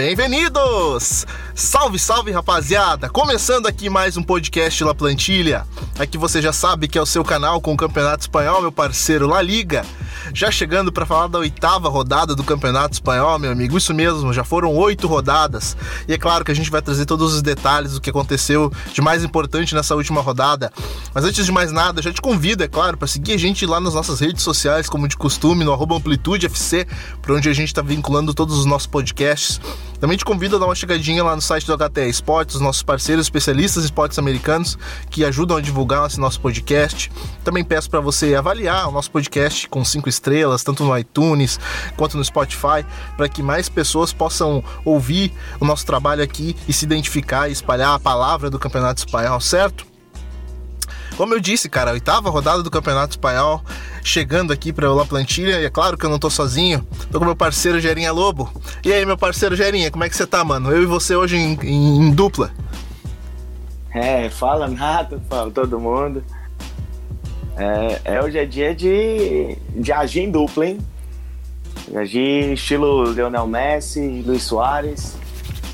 Bem-vindos! Salve, salve, rapaziada! Começando aqui mais um podcast La Plantilha. Aqui você já sabe que é o seu canal com o Campeonato Espanhol, meu parceiro La Liga. Já chegando para falar da oitava rodada do Campeonato Espanhol, meu amigo. Isso mesmo, já foram oito rodadas. E é claro que a gente vai trazer todos os detalhes do que aconteceu de mais importante nessa última rodada. Mas antes de mais nada, já te convido, é claro, para seguir a gente lá nas nossas redes sociais, como de costume, no FC, por onde a gente está vinculando todos os nossos podcasts. Também te convido a dar uma chegadinha lá no site do HTE Esportes, os nossos parceiros especialistas em esportes americanos que ajudam a divulgar esse nosso podcast. Também peço para você avaliar o nosso podcast com cinco estrelas, tanto no iTunes quanto no Spotify, para que mais pessoas possam ouvir o nosso trabalho aqui e se identificar e espalhar a palavra do Campeonato Espanhol, certo? Como eu disse, cara, a oitava rodada do Campeonato Espanhol chegando aqui para La Plantilha. E é claro que eu não tô sozinho, tô com meu parceiro Gerinha Lobo. E aí, meu parceiro Gerinha, como é que você tá, mano? Eu e você hoje em, em, em dupla. É, fala nada, fala todo mundo. É, é, hoje é dia de, de agir em dupla, hein? Agir estilo Leonel Messi, Luiz Soares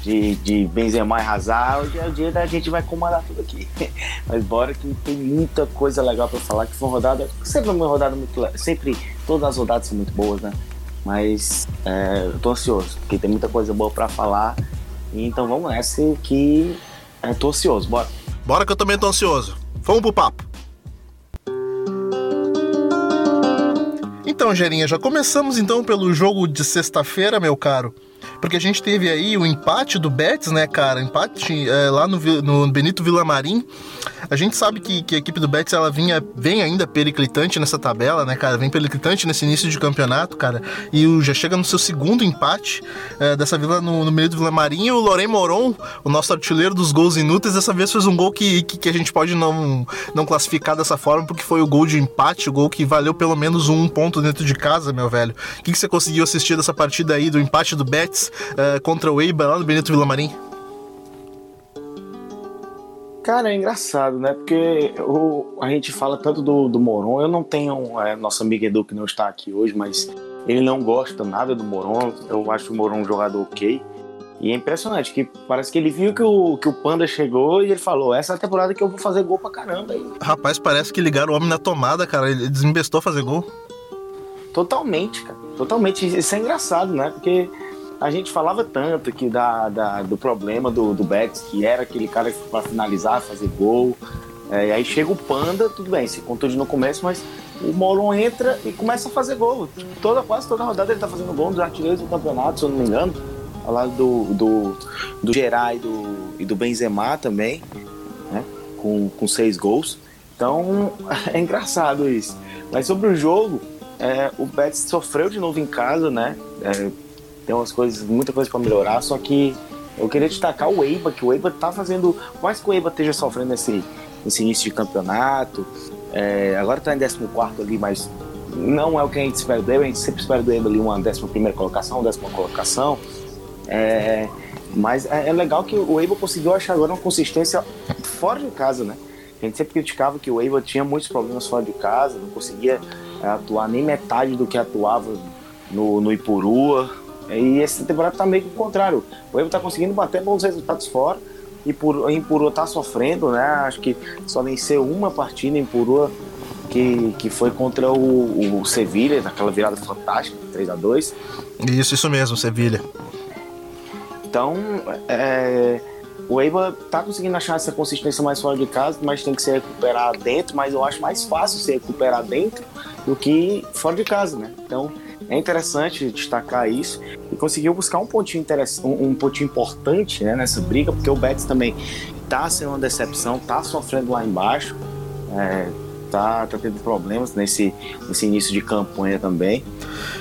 de, de Benzema e Hazard, hoje é o dia da gente vai comandar tudo aqui. Mas bora que tem muita coisa legal para falar, que foi uma rodada, sempre uma rodada muito sempre todas as rodadas são muito boas, né? Mas é, eu tô ansioso, porque tem muita coisa boa para falar. Então vamos nessa que eu tô ansioso, bora. Bora que eu também tô ansioso. Vamos pro papo. Então, Gerinha, já começamos então pelo jogo de sexta-feira, meu caro porque a gente teve aí o empate do Betis, né, cara? Empate é, lá no, no Benito Villamarim. A gente sabe que, que a equipe do Betis ela vinha, vem ainda periclitante nessa tabela, né, cara? Vem periclitante nesse início de campeonato, cara. E o, já chega no seu segundo empate é, dessa vila no, no Benito Villamarim. E o Lorém Moron, o nosso artilheiro dos gols inúteis, dessa vez fez um gol que, que, que, a gente pode não, não classificar dessa forma, porque foi o gol de empate, o gol que valeu pelo menos um ponto dentro de casa, meu velho. O que, que você conseguiu assistir dessa partida aí, do empate do Betis? Uh, contra o Eibar lá no Benito Villamarim? Cara, é engraçado, né? Porque o, a gente fala tanto do, do Moron. Eu não tenho. É, nosso amigo Edu que não está aqui hoje, mas ele não gosta nada do Moron. Eu acho o Moron um jogador ok. E é impressionante, que parece que ele viu que o, que o Panda chegou e ele falou: essa é a temporada que eu vou fazer gol pra caramba. Aí. Rapaz, parece que ligaram o homem na tomada, cara. Ele desembestou fazer gol. Totalmente, cara. Totalmente. Isso é engraçado, né? Porque a gente falava tanto que da, da do problema do, do Betis, que era aquele cara para finalizar, fazer gol. É, aí chega o Panda, tudo bem, se contunde no começo, mas o Moron entra e começa a fazer gol. Toda, quase toda rodada ele tá fazendo gol dos artilheiros do campeonato, se eu não me engano. Ao lado do, do, do Gerai e do, e do Benzema também, né? Com, com seis gols. Então é engraçado isso. Mas sobre o jogo, é, o Betis sofreu de novo em casa, né? É, tem umas coisas, muita coisa para melhorar, só que eu queria destacar o Eiba, que o Eiba tá fazendo, mais que o Eiba esteja sofrendo nesse, nesse início de campeonato, é, agora tá em 14 ali, mas não é o que a gente espera do Eiba, a gente sempre espera do Eiba ali uma 11 colocação, décima colocação, é, mas é, é, legal que o Eiba conseguiu achar agora uma consistência fora de casa, né? A gente sempre criticava que o Eiba tinha muitos problemas fora de casa, não conseguia é, atuar nem metade do que atuava no, no Ipurua, e essa temporada tá meio que o contrário. O Evo tá conseguindo bater bons resultados fora e por, em Purua tá sofrendo, né? Acho que só venceu uma partida em Purua que, que foi contra o, o Sevilha, naquela virada fantástica, 3 a 2 Isso, isso mesmo, Sevilha. Então, é, o Eiba tá conseguindo achar essa consistência mais fora de casa, mas tem que se recuperar dentro, mas eu acho mais fácil se recuperar dentro do que fora de casa, né? Então, é interessante destacar isso e conseguiu buscar um pontinho interessante, um, um pontinho importante né, nessa briga, porque o Betis também tá sendo uma decepção, tá sofrendo lá embaixo, é, tá, tá tendo problemas nesse, nesse início de campanha também.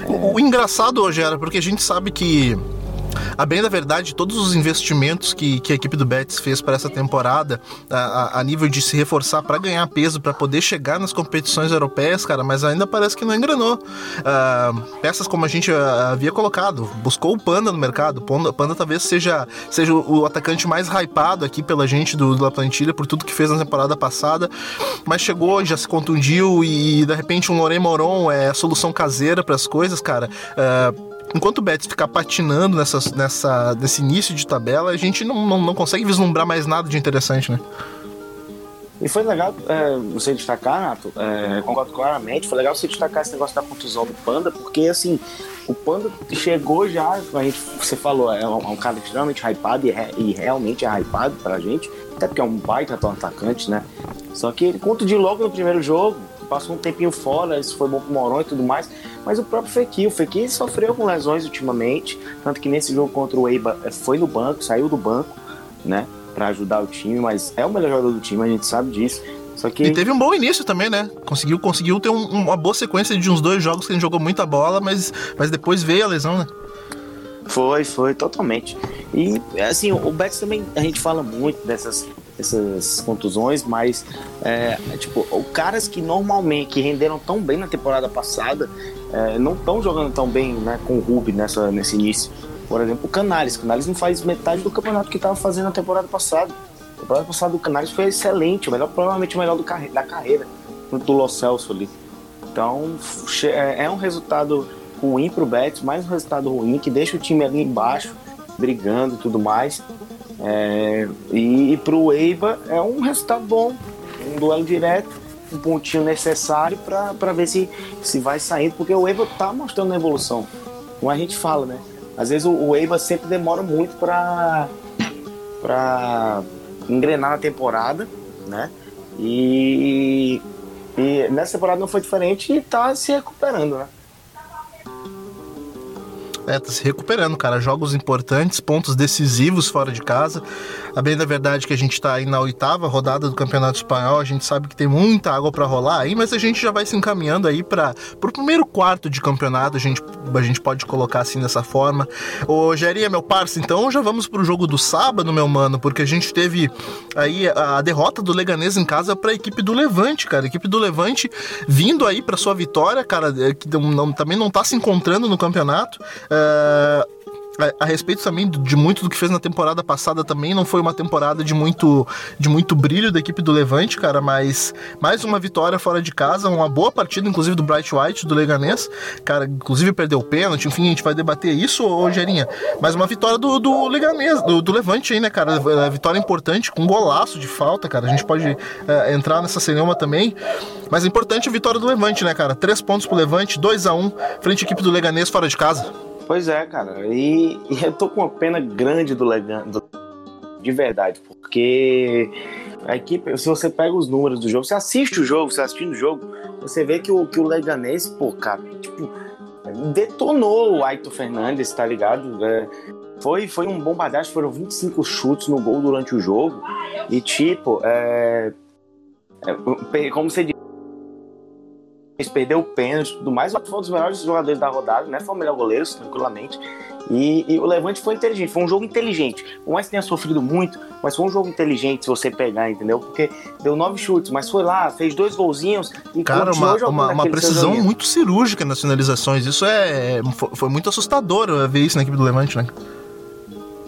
É... O, o engraçado era porque a gente sabe que a bem da verdade, todos os investimentos que, que a equipe do Betis fez para essa temporada, a, a, nível de se reforçar para ganhar peso, para poder chegar nas competições europeias, cara, mas ainda parece que não engrenou. Uh, peças como a gente uh, havia colocado, buscou o Panda no mercado. Panda, Panda talvez seja, seja o atacante mais hypado aqui pela gente do, do La Plantilha, por tudo que fez na temporada passada, mas chegou, já se contundiu e de repente um Loré Moron é a solução caseira para as coisas, cara. Uh, enquanto o Betis ficar patinando nessa, nessa, nesse início de tabela, a gente não, não, não consegue vislumbrar mais nada de interessante, né? E foi legal é, você destacar, Nato, é, concordo claramente, foi legal você destacar esse negócio da contusão do Panda, porque assim, o Panda chegou já, a gente, você falou, é um, é um cara extremamente hypado e, e, realmente é hypado pra gente, até porque é um baita tão atacante, né? Só que ele contundiu logo no primeiro jogo, passou um tempinho fora, isso foi bom pro Moron e tudo mais, mas o próprio Fekir, o Fekir sofreu com lesões ultimamente, tanto que nesse jogo contra o Eiba é, foi no banco, saiu do banco, né? para ajudar o time, mas é o melhor jogador do time, a gente sabe disso. Só que... E teve um bom início também, né? Conseguiu, conseguiu ter um, uma boa sequência de uns dois jogos que ele jogou muita bola, mas, mas depois veio a lesão, né? Foi, foi, totalmente. E, assim, o Betis também, a gente fala muito dessas, dessas contusões, mas, é, tipo, caras que normalmente, que renderam tão bem na temporada passada, é, não estão jogando tão bem né, com o Ruby nessa, nesse início. Por exemplo, o Canales. O Canales não faz metade do campeonato que estava fazendo na temporada passada. A temporada passada do Canales foi excelente, o melhor, provavelmente o melhor do, da carreira, do Lo Celso ali. Então, é, é um resultado ruim pro Betis, mais um resultado ruim que deixa o time ali embaixo, brigando e tudo mais. É, e, e pro Eiba é um resultado bom, um duelo direto, um pontinho necessário para ver se, se vai saindo, porque o Eiba tá mostrando evolução. Como a gente fala, né? Às vezes o, o Eiba sempre demora muito para para engrenar na temporada, né? E, e nessa temporada não foi diferente e tá se recuperando, né? É, tá se recuperando, cara. Jogos importantes, pontos decisivos fora de casa. A bem da verdade que a gente tá aí na oitava rodada do Campeonato Espanhol, a gente sabe que tem muita água para rolar aí, mas a gente já vai se encaminhando aí para pro primeiro quarto de campeonato, a gente, a gente pode colocar assim dessa forma. Ô, Geria, meu parça, então já vamos pro jogo do sábado, meu mano, porque a gente teve aí a, derrota do Leganês em casa para a equipe do Levante, cara. A equipe do Levante vindo aí para sua vitória, cara, é, que não, também não tá se encontrando no campeonato. Uh, a, a, respeito também de muito do que fez na temporada passada também, não foi uma temporada de muito, de muito brilho da equipe do Levante, cara, mas mais uma vitória fora de casa, uma boa partida, inclusive, do Bright White, do Leganês, cara, inclusive perdeu o pênalti, enfim, a gente vai debater isso, ô Gerinha, mas uma vitória do, do Leganês, do, do Levante aí, né, cara, é, vitória importante, com um golaço de falta, cara, a gente pode é, entrar nessa cinema também, mas é importante a vitória do Levante, né, cara, três pontos pro Levante, 2 a 1 um, frente à equipe do Leganês fora de casa. Pois é, cara. E, e eu tô com uma pena grande do Legando. De verdade, porque a equipe, se você pega os números do jogo, você assiste o jogo, você assistindo o jogo, você vê que o, que o Leganês, pô, cara, tipo, detonou o Aito Fernandes, tá ligado? É, foi, foi um bombardeio, foram 25 chutes no gol durante o jogo. E, tipo, é, é, como você perdeu o pênalti e tudo mais. Foi um dos melhores jogadores da rodada, né? Foi o melhor goleiro, tranquilamente. E, e, o Levante foi inteligente, foi um jogo inteligente. Por mais que tenha sofrido muito, mas foi um jogo inteligente se você pegar, entendeu? Porque deu nove chutes, mas foi lá, fez dois golzinhos e Cara, uma, uma, uma precisão muito cirúrgica nas finalizações. Isso é, foi, muito assustador ver isso na equipe do Levante, né?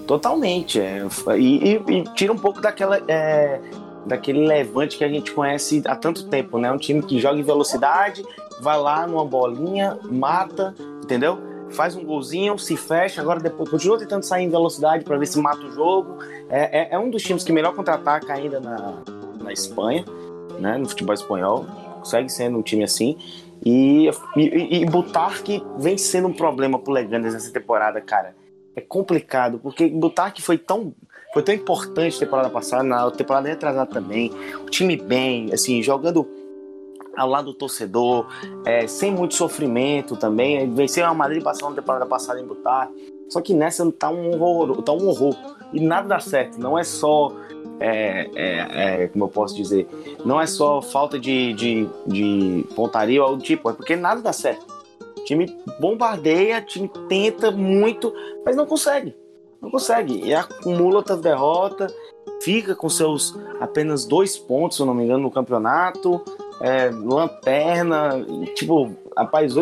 Totalmente. É, e, e, e, tira um pouco daquela. É, daquele levante que a gente conhece há tanto tempo, né? Um time que joga em velocidade, vai lá numa bolinha, mata, entendeu? Faz um golzinho, se fecha, agora depois continua tentando sair em velocidade para ver se mata o jogo. É, é, é, um dos times que melhor contra-ataca ainda na, na Espanha, né? No futebol espanhol. Consegue sendo um time assim. E, e, e Butarque vem sendo um problema pro Legandes nessa temporada, cara. É complicado, porque Butarque foi tão foi tão importante temporada passada, na temporada retrasada também. O time bem, assim, jogando ao lado do torcedor, é, sem muito sofrimento também. Venceu a Madrid passando a temporada passada em Butar. Só que nessa tá um horror, tá um horror. E nada dá certo. Não é só. É, é, é, como eu posso dizer? Não é só falta de, de, de pontaria ou algo tipo, é porque nada dá certo. O time bombardeia, o time tenta muito, mas não consegue. Não consegue. E acumula outras derrotas, fica com seus apenas dois pontos, se não me engano, no campeonato. É, lanterna, tipo, rapaz,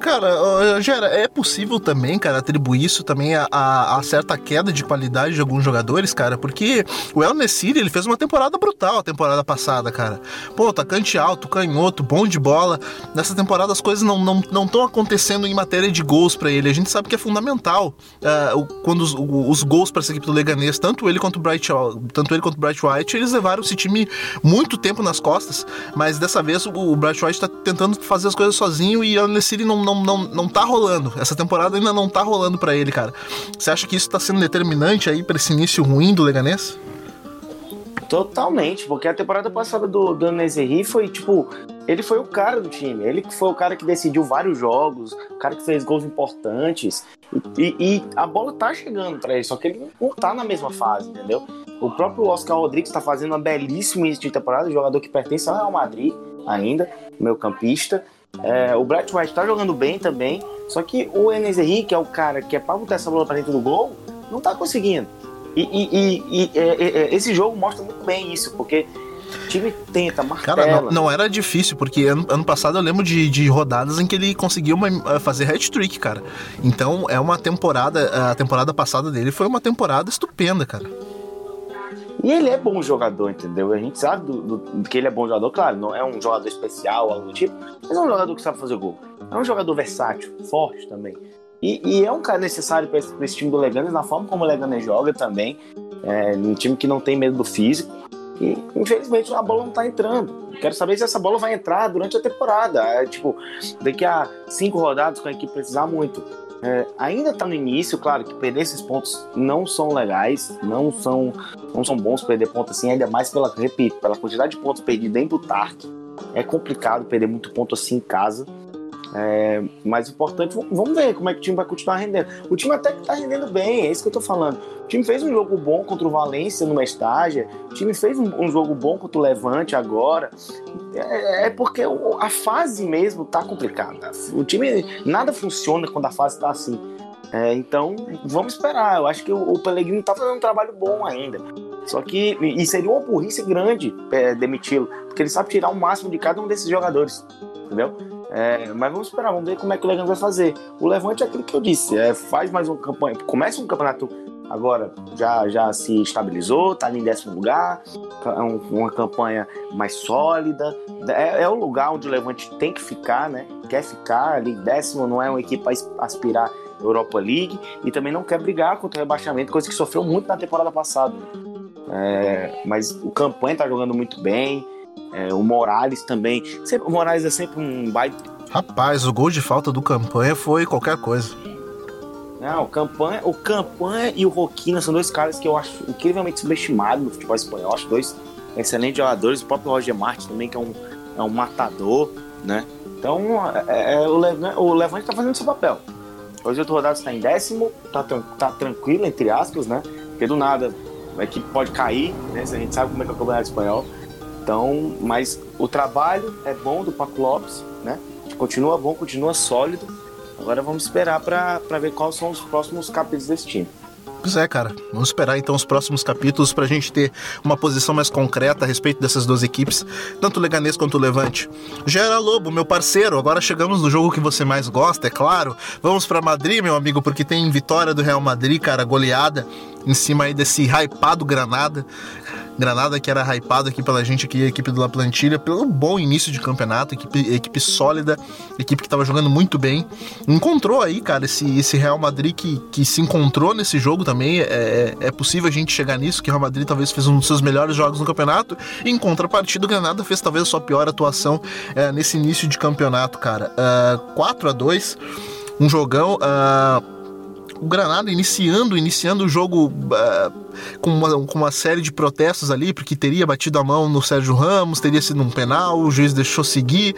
Cara, Gera, é possível também, cara, atribuir isso também a, a, a, certa queda de qualidade de alguns jogadores, cara, porque o El Nessiri, ele fez uma temporada brutal a temporada passada, cara. Pô, atacante alto, canhoto, bom de bola. Nessa temporada as coisas não estão não, não acontecendo em matéria de gols para ele. A gente sabe que é fundamental uh, quando os, os gols para essa equipe do Leganês, tanto ele quanto o Bright, tanto ele quanto o Bright White, eles levaram esse time muito tempo nas costas, mas dessa vez o, o Bright White tá tentando fazer as coisas sozinho e o El Nessiri não não, não, não tá rolando. Essa temporada ainda não tá rolando para ele, cara. Você acha que isso tá sendo determinante aí para esse início ruim do Leganês? Totalmente, porque a temporada passada do, do Nezeri foi tipo. Ele foi o cara do time, ele foi o cara que decidiu vários jogos, o cara que fez gols importantes. E, e a bola tá chegando para ele, só que ele não tá na mesma fase, entendeu? O próprio Oscar Rodrigues tá fazendo uma belíssima início de temporada, jogador que pertence ao Real Madrid ainda, meu campista. É, o Brett White tá jogando bem também, só que o Enes Henrique, é o cara que é pra botar essa bola pra dentro do gol, não tá conseguindo. E, e, e, e é, é, é esse jogo mostra muito bem isso, porque o time tenta, martela. Cara, não, não, era difícil, porque ano, ano passado eu lembro de, de rodadas em que ele conseguiu uma, eh, fazer hat-trick, cara. Então é uma temporada, a temporada passada dele foi uma temporada estupenda, cara. E ele é bom jogador, entendeu? A gente sabe do, do, que ele é bom jogador, claro, não é um jogador especial, algo do tipo, mas é um jogador que sabe fazer gol. É um jogador versátil, forte também. E, e é um cara necessário para esse, esse, time do Leganes, na forma como o Leganes joga também. É um time que não tem medo do físico. E infelizmente a bola não tá entrando. Quero saber se essa bola vai entrar durante a temporada. É, tipo, daqui a cinco rodadas, com a equipe precisar muito. É, ainda está no início, claro que perder esses pontos não são legais, não são, não são bons perder pontos assim, ainda mais pela, repito, pela quantidade de pontos perdidos dentro do Tark. É complicado perder muito ponto assim em casa. É, mas o importante, vamos ver como é que o time vai continuar rendendo. O time até que tá rendendo bem, é isso que eu tô falando. O time fez um jogo bom contra o Valência no estágia, o time fez um, um, jogo bom contra o Levante agora. É, é, porque a fase mesmo tá complicada. O time, nada funciona quando a fase tá assim. É, então, vamos esperar. Eu acho que o, o Pellegrino tá fazendo um trabalho bom ainda. Só que, e seria uma burrice grande é, demiti-lo, porque ele sabe tirar o máximo de cada um desses jogadores, entendeu? É, mas vamos esperar, vamos ver como é que o Legan vai fazer. O Levante é aquilo que eu disse, é, faz mais uma campanha, começa um campeonato agora, já, já se estabilizou, tá ali em décimo lugar, é um, uma campanha mais sólida, é, é, o lugar onde o Levante tem que ficar, né? Quer ficar ali décimo, não é uma equipe para aspirar Europa League e também não quer brigar contra o rebaixamento, coisa que sofreu muito na temporada passada. É, mas o campanha tá jogando muito bem, é, o Morales também. Sempre, o Morales é sempre um baita. Rapaz, o gol de falta do campanha foi qualquer coisa. Não, o campanha, o campanha e o Roquina são dois caras que eu acho incrivelmente subestimados no futebol espanhol. Acho dois excelentes jogadores. O próprio Roger Martins também, que é um, é um matador, né? Então, é, é, o, o Levante tá fazendo seu papel. Hoje oito rodadas está em décimo, tá, tá tranquilo, entre aspas, né? Porque do nada a equipe pode cair, né? A gente sabe como é que é o campeonato espanhol. Então, mas o trabalho é bom do Paco Lopes, né? Continua bom, continua sólido. Agora vamos esperar para ver quais são os próximos capítulos desse time. Pois é, cara. Vamos esperar então os próximos capítulos para a gente ter uma posição mais concreta a respeito dessas duas equipes, tanto o Leganês quanto o Levante. Gera Lobo, meu parceiro, agora chegamos no jogo que você mais gosta, é claro. Vamos para Madrid, meu amigo, porque tem vitória do Real Madrid, cara, goleada em cima aí desse hypado Granada. Granada que era hypado aqui pela gente aqui, a equipe do La Plantilha, pelo bom início de campeonato, equipe, equipe sólida, equipe que estava jogando muito bem. Encontrou aí, cara, esse, esse Real Madrid que, que se encontrou nesse jogo também. É, é, é possível a gente chegar nisso, que o Real Madrid talvez fez um dos seus melhores jogos no campeonato. Em contrapartida, o Granada fez talvez a sua pior atuação é, nesse início de campeonato, cara. Uh, ah, 4 a 2 um jogão. Uh, o Granada iniciando, iniciando o jogo uh, com, uma, com uma série de protestos ali, porque teria batido a mão no Sérgio Ramos, teria sido um penal, o juiz deixou seguir,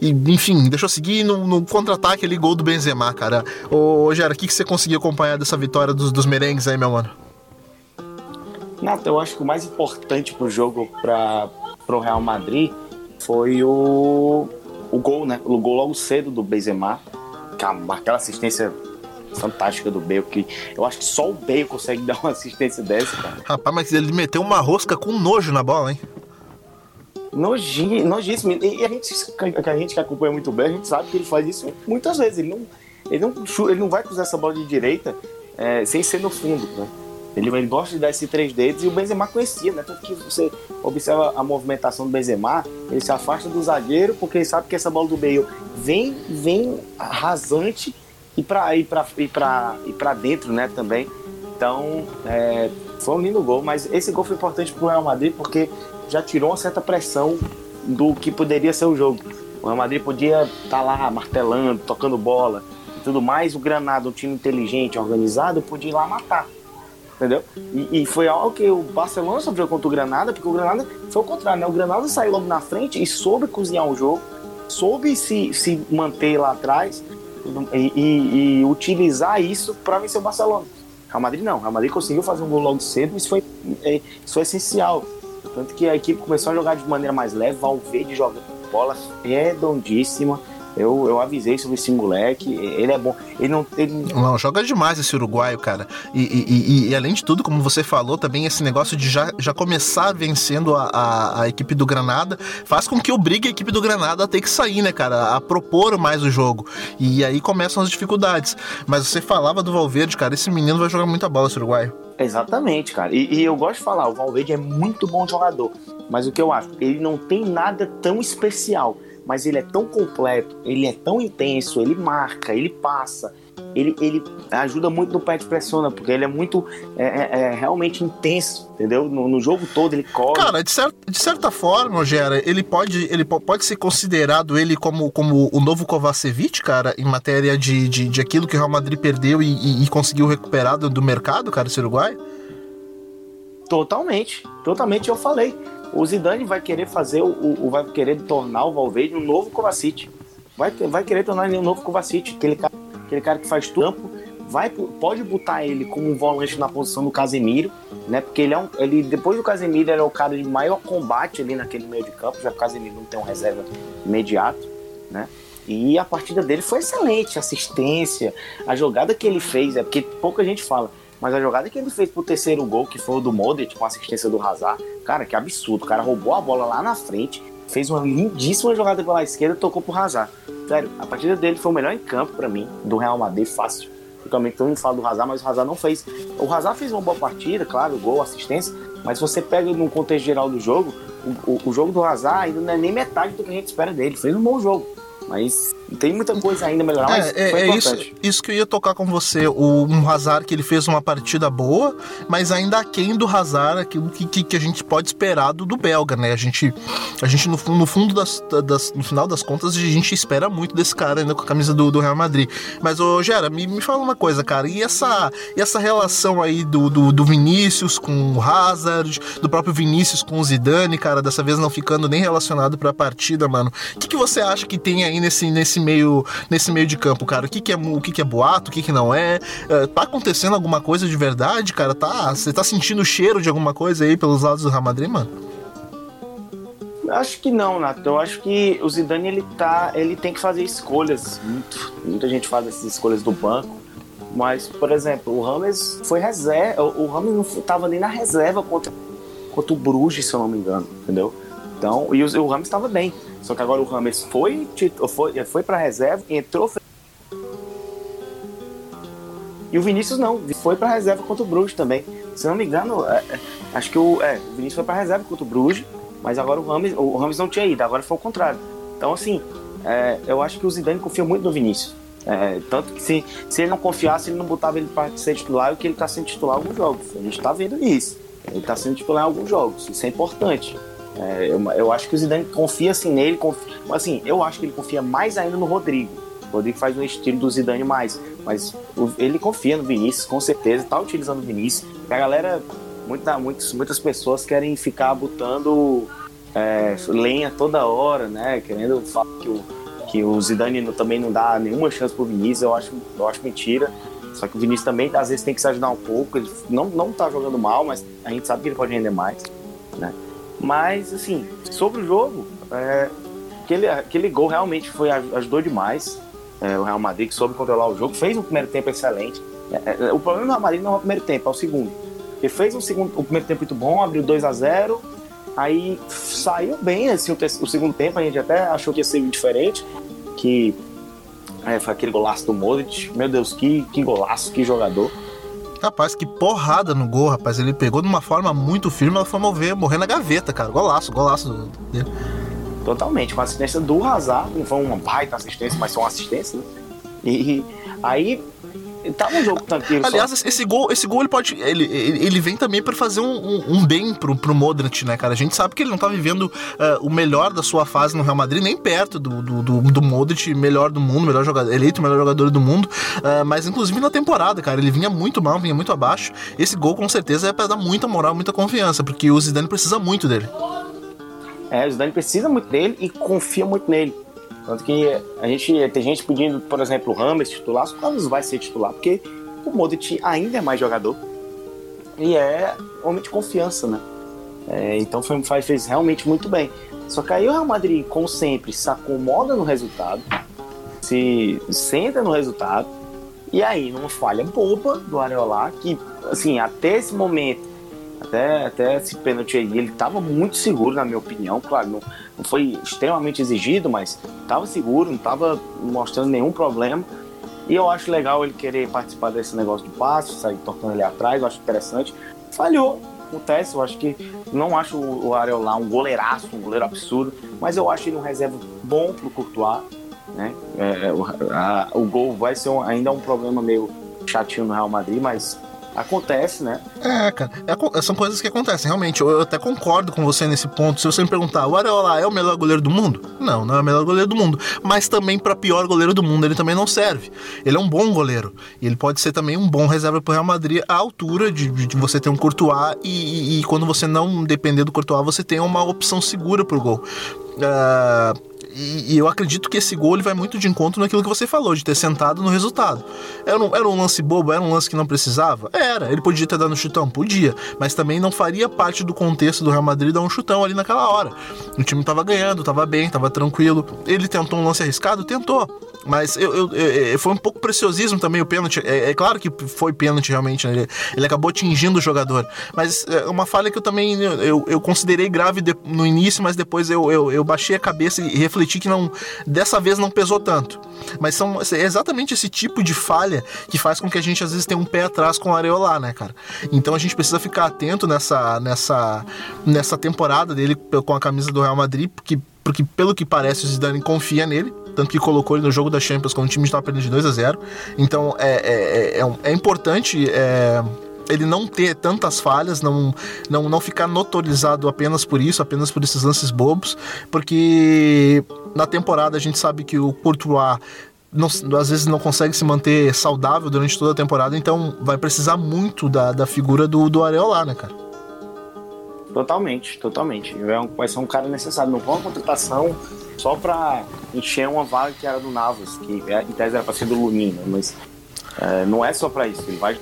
e enfim, deixou seguir no, no contra-ataque ali, gol do Benzema, cara. Ô, Gera, o que, que você conseguiu acompanhar dessa vitória dos, dos merengues aí, meu mano? Nata, eu acho que o mais importante pro jogo para pro Real Madrid foi o, o gol, né? O gol logo cedo do Benzema, aquela assistência fantástica do Bale, que eu acho que só o Bale consegue dar uma assistência dessa, cara. Rapaz, mas ele meteu uma rosca com nojo na bola, hein? Nojinho, nojíssimo. E a gente, que a gente que acompanha muito bem, a gente sabe que ele faz isso muitas vezes. Ele não, ele não, ele não vai cruzar essa bola de direita é, sem ser no fundo, né? Ele, ele gosta de dar esses três dedos e o Benzema conhecia, né? Tanto que você observa a movimentação do Benzema, ele se afasta do zagueiro porque ele sabe que essa bola do Bale vem, vem rasante e para ir para ir para ir para dentro, né? Também. Então, é, foi um lindo gol, mas esse gol foi importante para o Real Madrid porque já tirou uma certa pressão do que poderia ser o jogo. O Real Madrid podia estar tá lá martelando, tocando bola e tudo mais. O Granada, um time inteligente, organizado, podia ir lá matar. Entendeu? E, e foi algo que o Barcelona sofreu contra o Granada, porque o Granada foi o contrário, né? O Granada saiu logo na frente e soube cozinhar o jogo, soube se, se manter lá atrás e, e, utilizar isso para vencer o Barcelona. Real Madrid não. Real Madrid conseguiu fazer um gol logo cedo, isso foi, é, isso foi essencial. Tanto que a equipe começou a jogar de maneira mais leve, Valverde jogando bola redondíssima. Eu, eu avisei sobre esse moleque, ele é bom. Ele não, ele... não joga demais esse uruguaio, cara. E, e, e, e, além de tudo, como você falou, também esse negócio de já, já começar vencendo a, a, a, equipe do Granada faz com que obrigue a equipe do Granada a ter que sair, né, cara? A propor mais o jogo. E aí começam as dificuldades. Mas você falava do Valverde, cara, esse menino vai jogar muita bola, esse uruguaio. Exatamente, cara. E, e, eu gosto de falar, o Valverde é muito bom jogador. Mas o que eu acho, ele não tem nada tão especial. Mas ele é tão completo, ele é tão intenso, ele marca, ele passa, ele, ele ajuda muito no pé de pressiona, porque ele é muito é, é, é realmente intenso, entendeu? No, no, jogo todo ele corre. Cara, de, cer de certa forma, Gera, ele pode, ele pode ser considerado ele como, como o novo Kovacevic, cara, em matéria de, de, de aquilo que o Real Madrid perdeu e, e, e conseguiu recuperar do, do mercado, cara, esse Uruguai? Totalmente, totalmente eu falei. O Zidane vai querer fazer, o, o vai querer tornar o Valverde um novo Kovacic. Vai, vai querer tornar ele um novo Kovacic, aquele cara aquele cara que faz campo, vai, pode botar ele como um volante na posição do Casemiro, né? Porque ele é um, ele depois do Casemiro ele é o cara de maior combate ali naquele meio de campo, já que o Casemiro não tem um reserva imediato, né? E a partida dele foi excelente, assistência, a jogada que ele fez, é porque pouca gente fala, mas a jogada que ele fez pro terceiro gol, que foi o do Modric com assistência do Hazard, cara, que absurdo, o cara roubou a bola lá na frente, fez uma lindíssima jogada pela esquerda e tocou pro Hazard. Sério, a partida dele foi o melhor em campo para mim, do Real Madrid, fácil. Principalmente todo mundo fala do Hazard, mas o Hazard não fez. O Hazard fez uma boa partida, claro, gol, assistência, mas você pega no contexto geral do jogo, o, o, o jogo do Hazard ainda não é nem metade do que a gente espera dele. Fez um bom jogo. Mas tem muita coisa ainda a melhorar, é, mas é, é isso, isso que eu ia tocar com você. O um Hazard que ele fez uma partida boa, mas ainda aquém do Hazard aquilo que, que, que, a gente pode esperar do, do belga, né? A gente, a gente no, no fundo das, das, no final das contas, a gente espera muito desse cara ainda com a camisa do, do Real Madrid. Mas, ô Gera, me, me fala uma coisa, cara. E essa, e essa relação aí do, do, do Vinícius com o Hazard, do próprio Vinícius com o Zidane, cara, dessa vez não ficando nem relacionado pra partida, mano. O que, que você acha que tem aí nesse, nesse meio nesse meio de campo, cara? O que, que é o que, que é boato, o que, que não é? é? Tá acontecendo alguma coisa de verdade, cara? Tá? Você tá sentindo o cheiro de alguma coisa aí pelos lados do Real Madrid, mano? Acho que não, Nato. Eu acho que o Zidane ele tá, ele tem que fazer escolhas. Muito, muita gente faz essas escolhas do banco. Mas, por exemplo, o Rames foi reserva. O Rames não estava nem na reserva contra, contra o Bruges, se eu não me engano, entendeu? Então, e o, o Rames estava bem. Só que agora o Rames foi, foi, foi para reserva, entrou. E o Vinícius não, foi para reserva contra o Bruges também. Se não me engano, é, é, acho que o, é, o Vinícius foi para reserva contra o Bruges, mas agora o Rames, o Rames não tinha ido, agora foi o contrário. Então, assim, é, eu acho que o Zidane confia muito no Vinícius. É, tanto que se, se ele não confiasse, ele não botava ele para ser titular, e que ele está sendo titular em alguns jogos. A gente está vendo isso. Ele está sendo titular em alguns jogos, isso é importante. É, eu, eu, acho que o Zidane confia assim nele, confia, assim, eu acho que ele confia mais ainda no Rodrigo. O Rodrigo faz um estilo do Zidane mais, mas ele confia no Vinícius, com certeza, tá utilizando o Vinícius. A galera, muita, muitas, muitas pessoas querem ficar botando é, lenha toda hora, né? Querendo falar que o, que o Zidane também não dá nenhuma chance pro Vinícius, eu acho, eu acho mentira. Só que o Vinícius também, às vezes, tem que se ajudar um pouco. Ele não, não tá jogando mal, mas a gente sabe que ele pode render mais, né? Mas, assim, sobre o jogo, é, aquele, aquele gol realmente foi ajudou demais. É, o Real Madrid que soube controlar o jogo, fez um primeiro tempo excelente. É, é, o problema do Real Madrid não é o primeiro tempo, é o segundo. Ele fez um segundo, o primeiro tempo muito bom, abriu 2 a 0 Aí saiu bem assim, o, o, segundo tempo, a gente até achou que ia ser diferente, que é, foi aquele golaço do Modric. Meu Deus, que, que golaço, que jogador. Rapaz, que porrada no gol, rapaz. Ele pegou de uma forma muito firme, ela foi mover, morrer na gaveta, cara. Golaço, golaço dele. Totalmente, com a assistência do Hazard, não foi uma baita assistência, mas foi uma assistência, né? E aí Tá um jogo tranquilo. Aliás, só. esse gol, esse gol ele pode. Ele, ele, vem também para fazer um, um, um, bem pro, pro Modric, né, cara? A gente sabe que ele não tá vivendo uh, o melhor da sua fase no Real Madrid, nem perto do, do, do, do Modric, melhor do mundo, melhor jogador, eleito melhor jogador do mundo. Uh, mas inclusive na temporada, cara, ele vinha muito mal, vinha muito abaixo. Esse gol com certeza é pra dar muita moral, muita confiança, porque o Zidane precisa muito dele. É, o Zidane precisa muito dele e confia muito nele. Tanto que a gente tem gente pedindo, por exemplo, o Rames titular, o Rames vai ser titular, porque o Modric ainda é mais jogador e é homem de confiança, né? É, então foi, fez realmente muito bem. Só que aí o Real Madrid, como sempre, se acomoda no resultado, se senta no resultado, e aí numa falha boba do Areola, que assim, até esse momento até, até esse pênalti aí, ele estava muito seguro, na minha opinião. Claro, não, foi extremamente exigido, mas estava seguro, não estava mostrando nenhum problema. E eu acho legal ele querer participar desse negócio de passe, sair tocando ele atrás, eu acho interessante. Falhou, acontece, eu acho que não acho o Areola um goleiraço, um goleiro absurdo, mas eu acho ele um reserva bom pro Courtois, né? É o, a, o gol vai ser um, ainda um problema meio chatinho no Real Madrid, mas Acontece, né? É, cara. É, são coisas que acontecem, realmente. Eu, eu, até concordo com você nesse ponto. Se você me perguntar, o Areola é o melhor goleiro do mundo? Não, não é o melhor goleiro do mundo. Mas também, para pior goleiro do mundo, ele também não serve. Ele é um bom goleiro. E ele pode ser também um bom reserva pro Real Madrid à altura de, de você ter um Courtois e, e, e, quando você não depender do Courtois, você tem uma opção segura pro gol. Uh, e, e, eu acredito que esse gol ele vai muito de encontro naquilo que você falou, de ter sentado no resultado. Era um, era um lance bobo, era um lance que não precisava? Era. Ele podia ter dado um chutão? Podia. Mas também não faria parte do contexto do Real Madrid dar um chutão ali naquela hora. O time tava ganhando, tava bem, tava tranquilo. Ele tentou um lance arriscado? Tentou. Mas eu, eu, eu, foi um pouco preciosismo também o pênalti. É, é claro que foi pênalti realmente, né? ele, ele, acabou atingindo o jogador. Mas é uma falha que eu também eu, eu considerei grave de, no início, mas depois eu, eu, eu baixei a cabeça e refleti que não dessa vez não pesou tanto. Mas são é exatamente esse tipo de falha que faz com que a gente às vezes tenha um pé atrás com o Areola, né, cara? Então a gente precisa ficar atento nessa, nessa, nessa temporada dele com a camisa do Real Madrid, porque porque pelo que parece o Zidane confia nele, tanto que colocou ele no jogo da Champions quando o time estava perdendo de 2 a 0 Então é, é, é, é importante é, ele não ter tantas falhas, não, não, não ficar notorizado apenas por isso, apenas por esses lances bobos, porque na temporada a gente sabe que o Courtois não, às vezes não consegue se manter saudável durante toda a temporada, então vai precisar muito da, da figura do, do Areola, né, cara? Totalmente, totalmente. Vai ser um cara necessário. Não foi uma contratação só para encher uma vaga que era do Navas, que é, em tese era para ser do Lunina, mas é, não é só para isso. Ele vai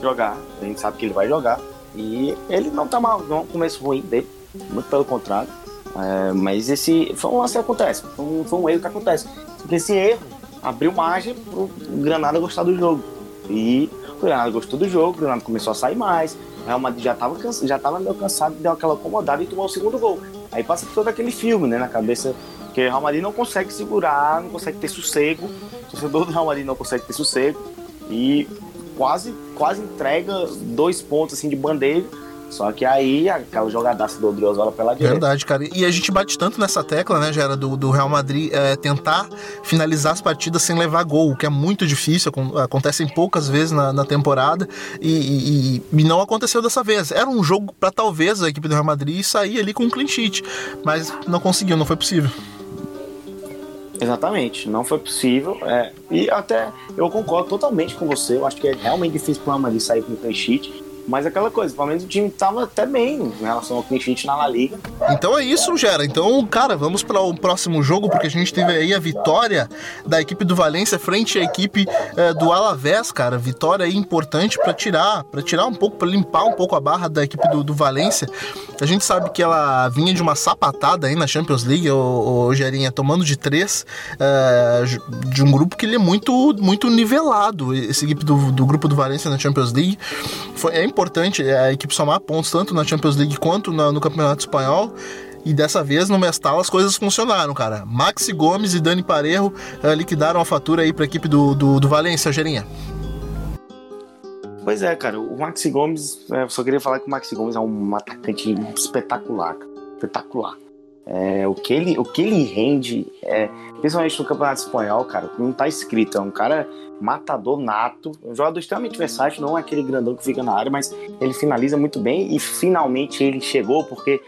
jogar, a gente sabe que ele vai jogar e ele não tá mal, não é um começo ruim dele, muito pelo contrário. É, mas esse foi um lance que acontece, foi um, foi um erro que acontece. Porque esse erro abriu margem pro Granada gostar do jogo. E o Granada gostou do jogo, o Granada começou a sair mais, Real Madrid já estava já tava meio cansado, deu aquela acomodada e tomou o segundo gol. Aí passa todo aquele filme, né, na cabeça, que o Real Madrid não consegue segurar, não consegue ter sossego, o torcedor do Real Madrid não consegue ter sossego e quase, quase entrega dois pontos assim de bandeja só que aí aquela jogadaça do Odriozola pela direita. Verdade, cara. E a gente bate tanto nessa tecla, né, Gera, do, do Real Madrid é, tentar finalizar as partidas sem levar gol, o que é muito difícil, acontece em poucas vezes na, na temporada e, e, e, não aconteceu dessa vez. Era um jogo para talvez a equipe do Real Madrid sair ali com um clean sheet, mas não conseguiu, não foi possível. Exatamente, não foi possível. É, e até eu concordo totalmente com você. Eu acho que é realmente difícil para o Real Madrid sair com um clean sheet. Mas aquela coisa, pelo menos o time tava até bem em relação ao clean sheet na La Liga. Então é isso, Gera. Então, cara, vamos para o próximo jogo, porque a gente teve aí a vitória da equipe do Valência frente à equipe é, do Alavés, cara. Vitória aí importante para tirar, para tirar um pouco, para limpar um pouco a barra da equipe do, do Valência. A gente sabe que ela vinha de uma sapatada aí na Champions League, o, o Gerinha, tomando de três, é, de um grupo que ele é muito, muito nivelado, esse equipe do, do grupo do Valência na Champions League. foi, é importante a equipe somar pontos tanto na Champions League quanto no, no Campeonato Espanhol. E dessa vez no Mestal as coisas funcionaram, cara. Maxi Gomes e Dani Parejo uh, liquidaram a fatura aí para a equipe do, do, do Valência, Gerinha. Pois é, cara. O Maxi Gomes, é, eu só queria falar que o Maxi Gomes é um atacante espetacular. Espetacular. É, o, que ele, o que ele rende, é, principalmente no Campeonato Espanhol, cara, não tá escrito. É um cara matador nato, um jogador extremamente versátil, não é aquele grandão que fica na área, mas ele finaliza muito bem e finalmente ele chegou porque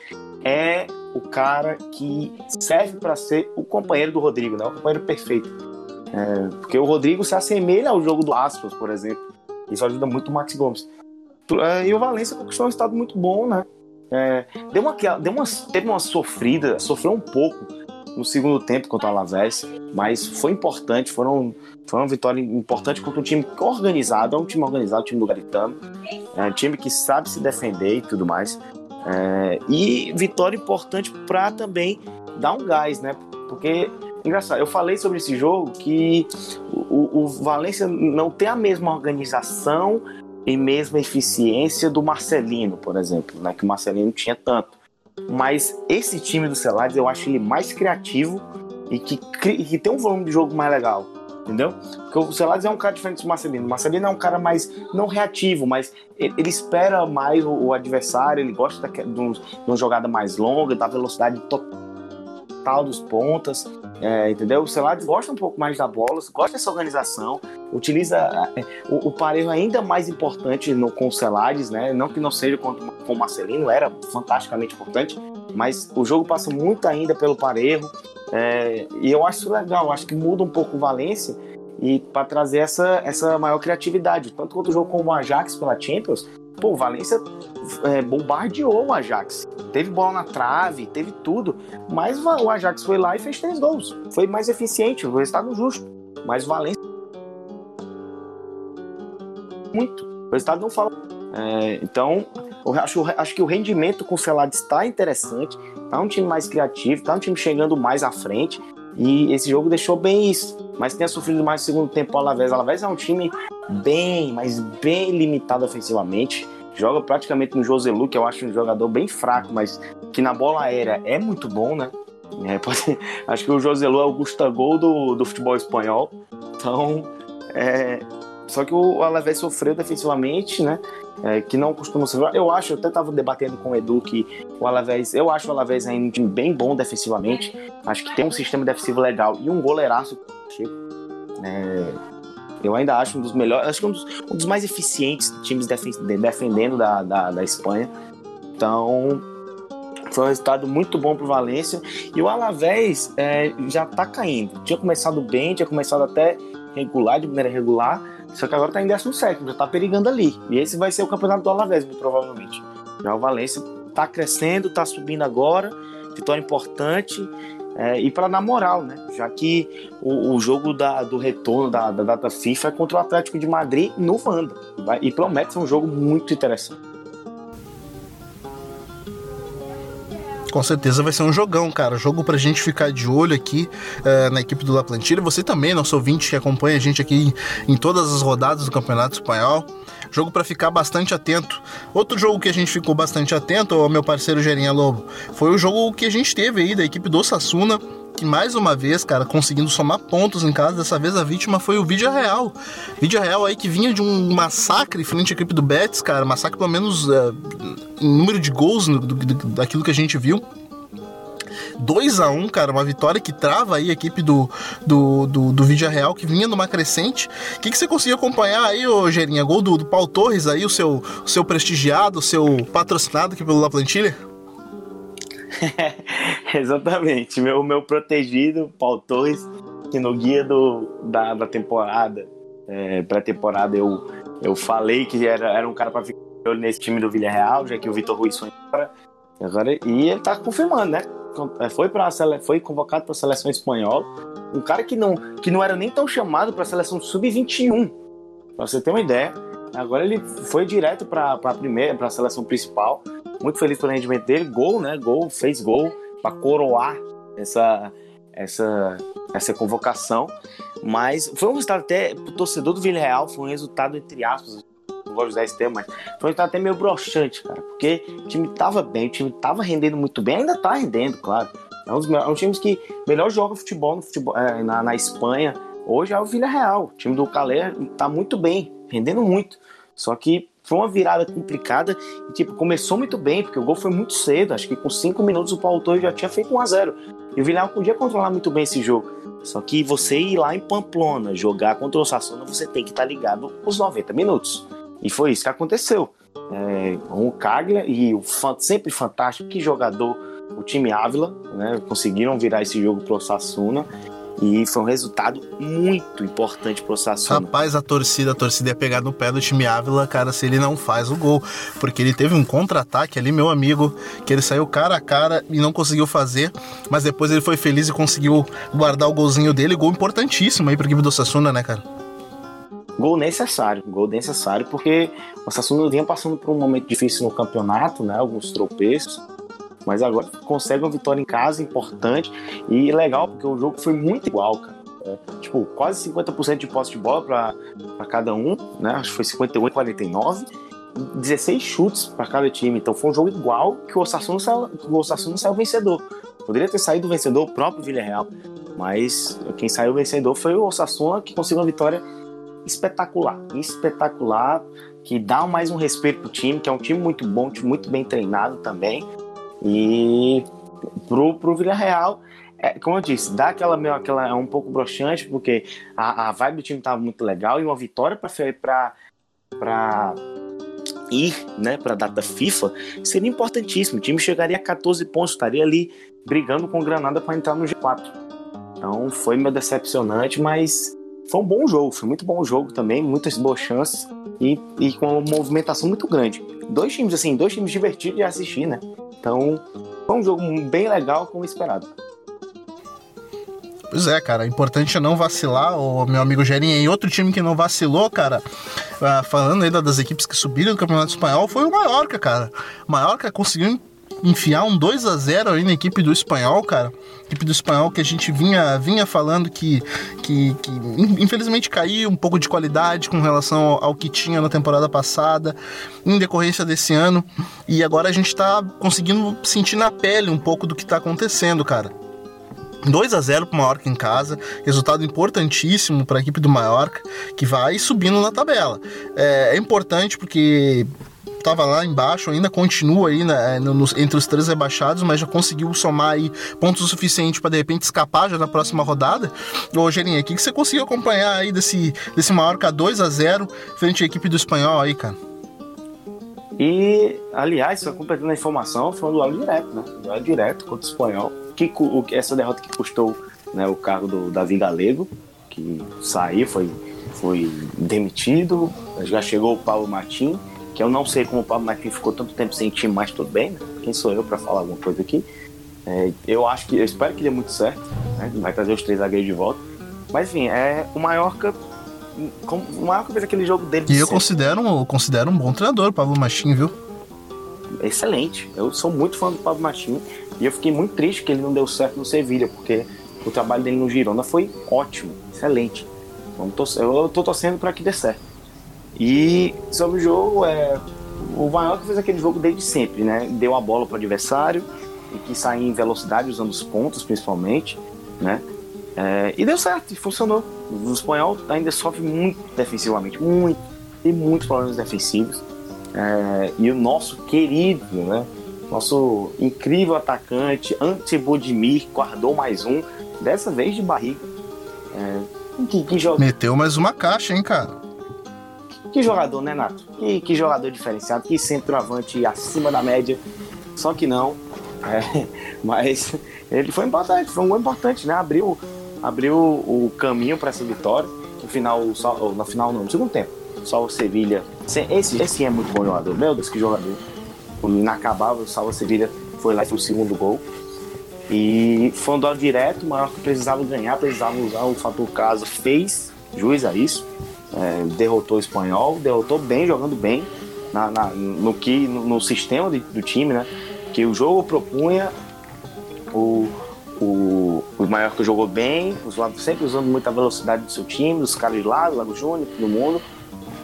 é o cara que serve para ser o companheiro do Rodrigo, né? O companheiro perfeito. É, porque o Rodrigo se assemelha ao jogo do Aspas, por exemplo. Isso ajuda muito o Max Gomes. É, e o Valência conquistou um estado muito bom, né? É, deu uma, deu uma, teve uma sofrida, sofreu um pouco no segundo tempo contra o Alavés, mas foi importante, foram, foi uma vitória importante contra um time organizado, é um time organizado, o time do Garitano, é um time que sabe se defender e tudo mais. É, e vitória importante para também dar um gás, né? Porque engraçado, eu falei sobre esse jogo que o, o Valência não tem a mesma organização e mesma eficiência do Marcelino, por exemplo, né? Que o Marcelino tinha tanto. Mas esse time do Celades eu acho ele mais criativo e que, que tem um volume de jogo mais legal. Entendeu? Porque o Celades é um cara diferente do Marcelino. O Marcelino é um cara mais, não reativo, mas ele, ele espera mais o, o, adversário, ele gosta de, de, um, de uma jogada mais longa, da velocidade total dos pontas. É, entendeu? O Celades gosta um pouco mais da bola, gosta dessa organização, utiliza é, o, o parejo ainda mais importante no, com o Celades, né? Não que não seja com, com o Marcelino, era fantasticamente importante, mas o jogo passa muito ainda pelo parejo. É, e eu acho legal, acho que muda um pouco o Valência e para trazer essa, essa maior criatividade. Tanto quanto o jogo com o Ajax pela Champions, pô, o Valência é, bombardeou o Ajax. Teve bola na trave, teve tudo. Mas o Ajax foi lá e fez três gols. Foi mais eficiente, o resultado justo. Mas o Valência. Muito. O resultado não fala. É, então, eu acho, acho que o rendimento com o Celades está interessante. Tá um time mais criativo, tá um time chegando mais à frente. E esse jogo deixou bem isso. Mas tenha sofrido mais no segundo tempo o Alavés. O Alavés é um time bem, mas bem limitado ofensivamente joga praticamente no Joselu, que eu acho um jogador bem fraco, mas que na bola aérea é muito bom, né? É, pode, acho que o Joselu é o Gustavo do, do futebol espanhol. Então, é, só que o Alavés sofreu defensivamente, né? É, que não costuma ser. Eu acho, eu até estava debatendo com o Edu que o Alavés, eu acho o Alavés ainda um time bem bom defensivamente. Acho que tem um sistema defensivo legal e um goleiraço. É, eu ainda acho um dos melhores, acho que um dos, um dos mais eficientes times defendendo da, da, da Espanha. Então, foi um resultado muito bom para o Valência. E o Alavés é, já está caindo. Tinha começado bem, tinha começado até regular, de maneira regular. Só que agora está em 17, já está perigando ali. E esse vai ser o campeonato do Alavés, provavelmente. Já o Valência está crescendo, está subindo agora. Vitória importante. É, e para dar moral, né? Já que o, o jogo da, do retorno da, da, data FIFA é contra o Atlético de Madrid no Vanda. E, e promete ser um jogo muito interessante. Com certeza vai ser um jogão, cara. Jogo pra gente ficar de olho aqui uh, na equipe do La Plantilha. Você também, nosso ouvinte que acompanha a gente aqui em, em todas as rodadas do Campeonato Espanhol. Jogo para ficar bastante atento. Outro jogo que a gente ficou bastante atento, ao meu parceiro Gerinha Lobo, foi o jogo que a gente teve aí da equipe do Sassuna que mais uma vez, cara, conseguindo somar pontos em casa. Dessa vez a vítima foi o Vídeo Real. Vídeo Real aí que vinha de um massacre frente à equipe do Betis, cara. Massacre pelo menos uh, em número de gols do, do, daquilo que a gente viu. 2 a 1 cara, uma vitória que trava aí a equipe do, do, do, do Real, que vinha numa crescente. O que, que você conseguiu acompanhar aí, ô Gerinha? Gol do, do Paulo Torres aí, o seu, o seu prestigiado, o seu patrocinado aqui pelo La Plantilha? Exatamente, meu, meu protegido, Paulo Torres, que no guia do, da, da temporada, é, pré-temporada, eu, eu falei que era, era um cara para ficar nesse time do Villarreal, já que o Vitor Ruiz foi embora. Agora, e ele tá confirmando, né? É, foi, pra, foi convocado para a seleção espanhola. Um cara que não, que não era nem tão chamado para a seleção sub-21. Para você ter uma ideia. Agora ele foi direto para a primeira, para a seleção principal. Muito feliz pelo rendimento dele. Gol, né? Gol, fez gol para coroar essa, essa, essa convocação. Mas foi um resultado até pro torcedor do Villarreal, foi um resultado entre aspas não gosto usar esse termo, mas foi até meio broxante, cara, porque o time tava bem, o time tava rendendo muito bem, ainda tá rendendo, claro. É um dos, é um times que melhor joga futebol, no futebol é, na, na Espanha. Hoje é o Villarreal. O time do Calé tá muito bem, rendendo muito. Só que foi uma virada complicada e, tipo, começou muito bem, porque o gol foi muito cedo. Acho que com cinco minutos o Paulo Torres já tinha feito 1 a 0 E o Villarreal podia controlar muito bem esse jogo. Só que você ir lá em Pamplona jogar contra o Osasuna, você tem que estar tá ligado os 90 minutos. E foi isso que aconteceu. É, o Caglia e o sempre fantástico, que jogador, o time Ávila, né, conseguiram virar esse jogo pro Osasuna. E foi um resultado muito importante pro Sassuna. Rapaz, a torcida, a torcida ia pegar no pé do time Ávila, cara, se ele não faz o gol. Porque ele teve um contra-ataque ali, meu amigo, que ele saiu cara a cara e não conseguiu fazer. Mas depois ele foi feliz e conseguiu guardar o golzinho dele. Gol importantíssimo aí pra equipe do Sassuna, né, cara? Gol necessário, gol necessário, porque o Sassuna vinha passando por um momento difícil no campeonato, né? Alguns tropeços mas agora consegue uma vitória em casa importante e legal, porque o jogo foi muito igual, cara. É, tipo, quase 50% de posse de bola para cada um, né? Acho que foi 51 e 49. 16 chutes para cada time. Então foi um jogo igual que o Osasuna saiu, o Osasuna saiu vencedor. Poderia ter saído vencedor o próprio Villarreal, mas quem saiu vencedor foi o Osasuna que conseguiu uma vitória espetacular, espetacular, que dá mais um respeito pro time, que é um time muito bom, muito bem treinado também. E pro, pro Villarreal, é, como eu disse, dá aquela meio aquela é um pouco broxante, porque a, a vibe do time tava muito legal e uma vitória para para ir, né, para a data FIFA seria importantíssimo. O time chegaria a 14 pontos, estaria ali brigando com o Granada para entrar no G4. Então foi meio decepcionante, mas foi um bom jogo, foi muito bom jogo também, muitas boas chances e, e com uma movimentação muito grande. Dois times assim, dois times divertidos de assistir, né? Então, foi um jogo bem legal, como esperado. Pois é, cara, importante é não vacilar. O meu amigo Gerinha e outro time que não vacilou, cara, uh, falando ainda das equipes que subiram do Campeonato Espanhol, foi o Mallorca, cara. O Mallorca conseguiu enfiar um 2 a 0 aí na equipe do Espanhol, cara. Equipe do Espanhol que a gente vinha, vinha falando que, que, que infelizmente caiu um pouco de qualidade com relação ao, ao, que tinha na temporada passada, em decorrência desse ano. E agora a gente tá conseguindo sentir na pele um pouco do que tá acontecendo, cara. 2 a 0 para o Mallorca em casa, resultado importantíssimo para a equipe do Mallorca, que vai subindo na tabela. É, é importante porque estava lá embaixo, ainda continua aí né, no, entre os três rebaixados, mas já conseguiu somar aí pontos o suficiente para de repente escapar já na próxima rodada. Ô, Gerinha, o que, que você conseguiu acompanhar aí desse, desse Mallorca 2 a 0 frente à equipe do Espanhol aí, cara? E, aliás, só completando a informação, foi um duelo direto, né? Um duelo direto contra o Espanhol. Que, o, essa derrota que custou né, o cargo do Davi Galego, que saiu, foi, foi demitido. Já chegou o Paulo Martins que eu não sei como o Pablo Martins ficou tanto tempo sem time, mas tudo bem, né? Quem sou eu para falar alguma coisa aqui? É, eu acho que, eu espero que dê muito certo, né? Vai trazer os três zagueiros de volta. Mas enfim, é o Mallorca. O Mallorca fez aquele jogo dele. De e eu considero, considero um bom treinador, o Pablo Machim, viu? Excelente. Eu sou muito fã do Pablo Machim e eu fiquei muito triste que ele não deu certo no Sevilha, porque o trabalho dele no Girona foi ótimo, excelente. Vamos torcer, eu tô torcendo para que dê certo. E sobre o jogo, é, o Mallorca fez aquele jogo desde sempre, né? Deu a bola para o adversário e que sair em velocidade usando os pontos principalmente, né? É, e deu certo, funcionou. O espanhol ainda sofre muito defensivamente, muito, tem muitos problemas defensivos. É, e o nosso querido, né? Nosso incrível atacante, Ante Bodimir, guardou mais um, dessa vez de barriga. É, que, que. Meteu mais uma caixa, hein, cara? Que jogador, né, Nato? Que, que jogador diferenciado, que centroavante acima da média. Só que não. É, mas ele foi importante, foi um gol importante, né? Abriu, abriu o caminho para essa vitória. No final, só, no final não, no segundo tempo. Só o Sevilha. Esse, esse é muito bom jogador. Meu Deus, que jogador. O inacabável, só o Sevilha foi lá e foi o segundo gol. E foi um duelo direto, o que precisava ganhar, precisava usar o fator caso, fez juiz a isso é, derrotou o espanhol, derrotou bem, jogando bem na, na no que no, no sistema de, do time, né? Que o jogo propunha o, o, o Mallorca jogou bem, os sempre usando muita velocidade do seu time, dos caras de lá, do Lago Júnior, todo mundo.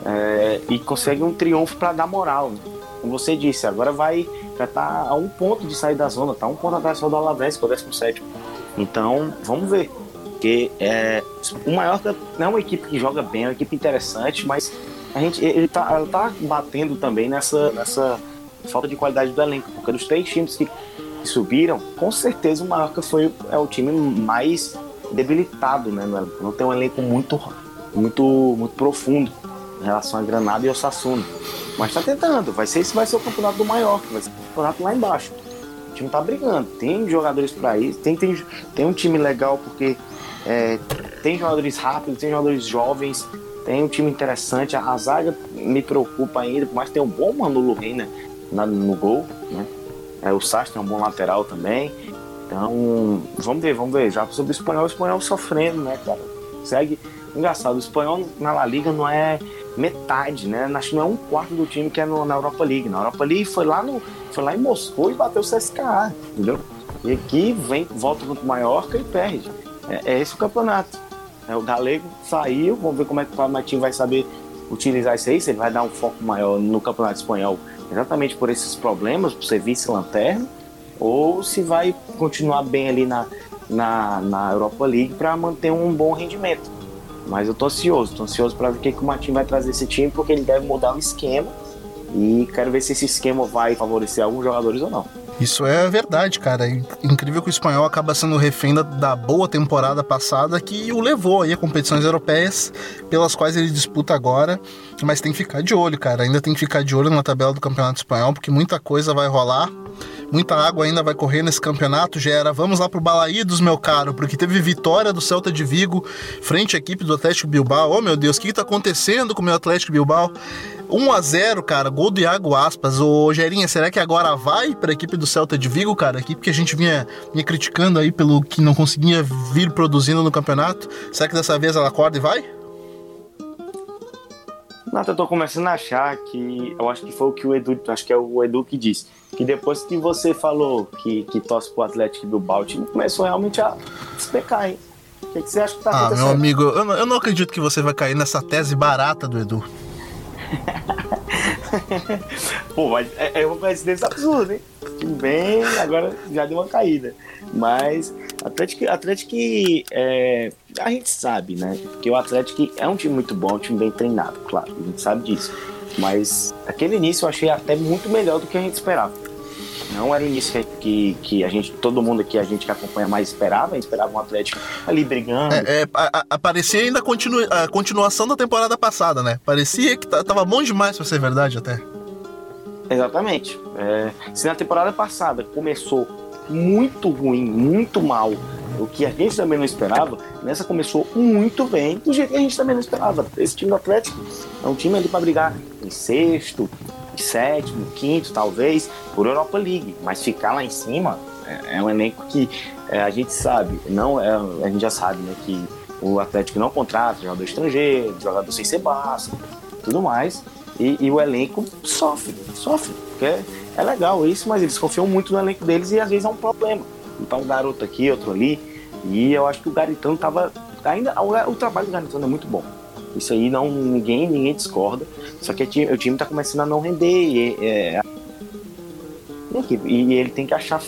é, e consegue um triunfo para dar moral. Né? Como você disse, agora vai já tá a um ponto de sair da zona, tá um ponto atrás só do Alavés, que é o 17. Então, vamos ver. Porque é, o Mallorca não é uma equipe que joga bem, é uma equipe interessante, mas a gente, ele tá, tá batendo também nessa, nessa falta de qualidade do elenco, porque dos três times que subiram, com certeza o Mallorca foi é o time mais debilitado, né? Não tem um elenco muito, muito, muito profundo em relação a Granada e Osasuna. Mas tá tentando, vai ser esse vai ser o campeonato do Mallorca, vai ser o campeonato lá embaixo. O time tá brigando, tem jogadores para isso, tem, tem, tem um time legal porque é, tem jogadores rápidos, tem jogadores jovens, tem um time interessante. A, a zaga me preocupa ainda, mas tem um bom Manolo Reina no gol, né? É, o Sastre é um bom lateral também. Então, vamos ver, vamos ver. Já sobre o espanhol, o espanhol sofrendo, né, cara? Segue. Engraçado, o espanhol na La Liga não é metade, né? Acho que não é um quarto do time que é no, na Europa League. Na Europa League foi lá, no, foi lá em Moscou e bateu o CSKA, entendeu? E aqui vem, volta contra o Mallorca e perde. É, é esse o campeonato. É, o Galego saiu, vamos ver como é que o Matinho vai saber utilizar isso aí, se ele vai dar um foco maior no campeonato espanhol exatamente por esses problemas, por ser vice-lanterna, ou se vai continuar bem ali na, na, na Europa League para manter um bom rendimento. Mas eu tô ansioso, tô ansioso para ver o que, que o Martin vai trazer esse time, porque ele deve mudar o esquema e quero ver se esse esquema vai favorecer alguns jogadores ou não. Isso é verdade, cara. É incrível que o espanhol acaba sendo refém da, boa temporada passada que o levou aí a competições europeias pelas quais ele disputa agora. Mas tem que ficar de olho, cara. Ainda tem que ficar de olho na tabela do Campeonato Espanhol, porque muita coisa vai rolar. Muita água ainda vai correr nesse campeonato, Gera. Vamos lá pro Balaídos, meu caro, porque teve vitória do Celta de Vigo frente à equipe do Atlético Bilbao. Oh, meu Deus, o que, que tá acontecendo com o meu Atlético Bilbao? 1 a 0 cara, gol do Iago Aspas. Ô, Gerinha, será que agora vai para a equipe do Celta de Vigo, cara? A equipe que a gente vinha, vinha criticando aí pelo que não conseguia vir produzindo no campeonato. Será que dessa vez ela acorda e vai? Nada, eu tô começando a achar que. Eu acho que foi o que o Edu. Acho que é o Edu que disse. Que depois que você falou que, que torce pro Atlético do o time começou realmente a despecar, hein? O que, que você acha que tá ah, acontecendo? Ah, meu amigo, eu não, eu não acredito que você vai cair nessa tese barata do Edu. Pô, mas é, é uma coincidência absurda, hein? Time bem, agora já deu uma caída. Mas Atlético, Atlético é, a gente sabe, né? Que o Atlético é um time muito bom, um time bem treinado, claro, a gente sabe disso. Mas aquele início eu achei até muito melhor do que a gente esperava. Não era o início que, que a gente, todo mundo aqui, a gente que acompanha mais esperava, esperava um Atlético ali brigando. É, é a, a, parecia ainda continu, a continuação da temporada passada, né? Parecia que tava bom demais pra ser verdade até. Exatamente. É, se na temporada passada começou muito ruim, muito mal, o que a gente também não esperava, nessa começou muito bem, do jeito que a gente também não esperava. Esse time do Atlético é um time ali para brigar em sexto, sétimo, quinto, talvez, por Europa League. Mas ficar lá em cima é, é um elenco que é, a gente sabe, não é, a gente já sabe, né, que o Atlético não contrata jogador estrangeiro, jogador sem ser básico, tudo mais. E, e, o elenco sofre, sofre, porque é, é legal isso, mas eles confiam muito no elenco deles e às vezes é um problema. Então um garoto aqui, outro ali, e eu acho que o Garitano tava ainda o, o trabalho do Garitano é muito bom. Isso aí não ninguém ninguém discorda. Só que o time, o time tá começando a não render e, é, e ele tem que achar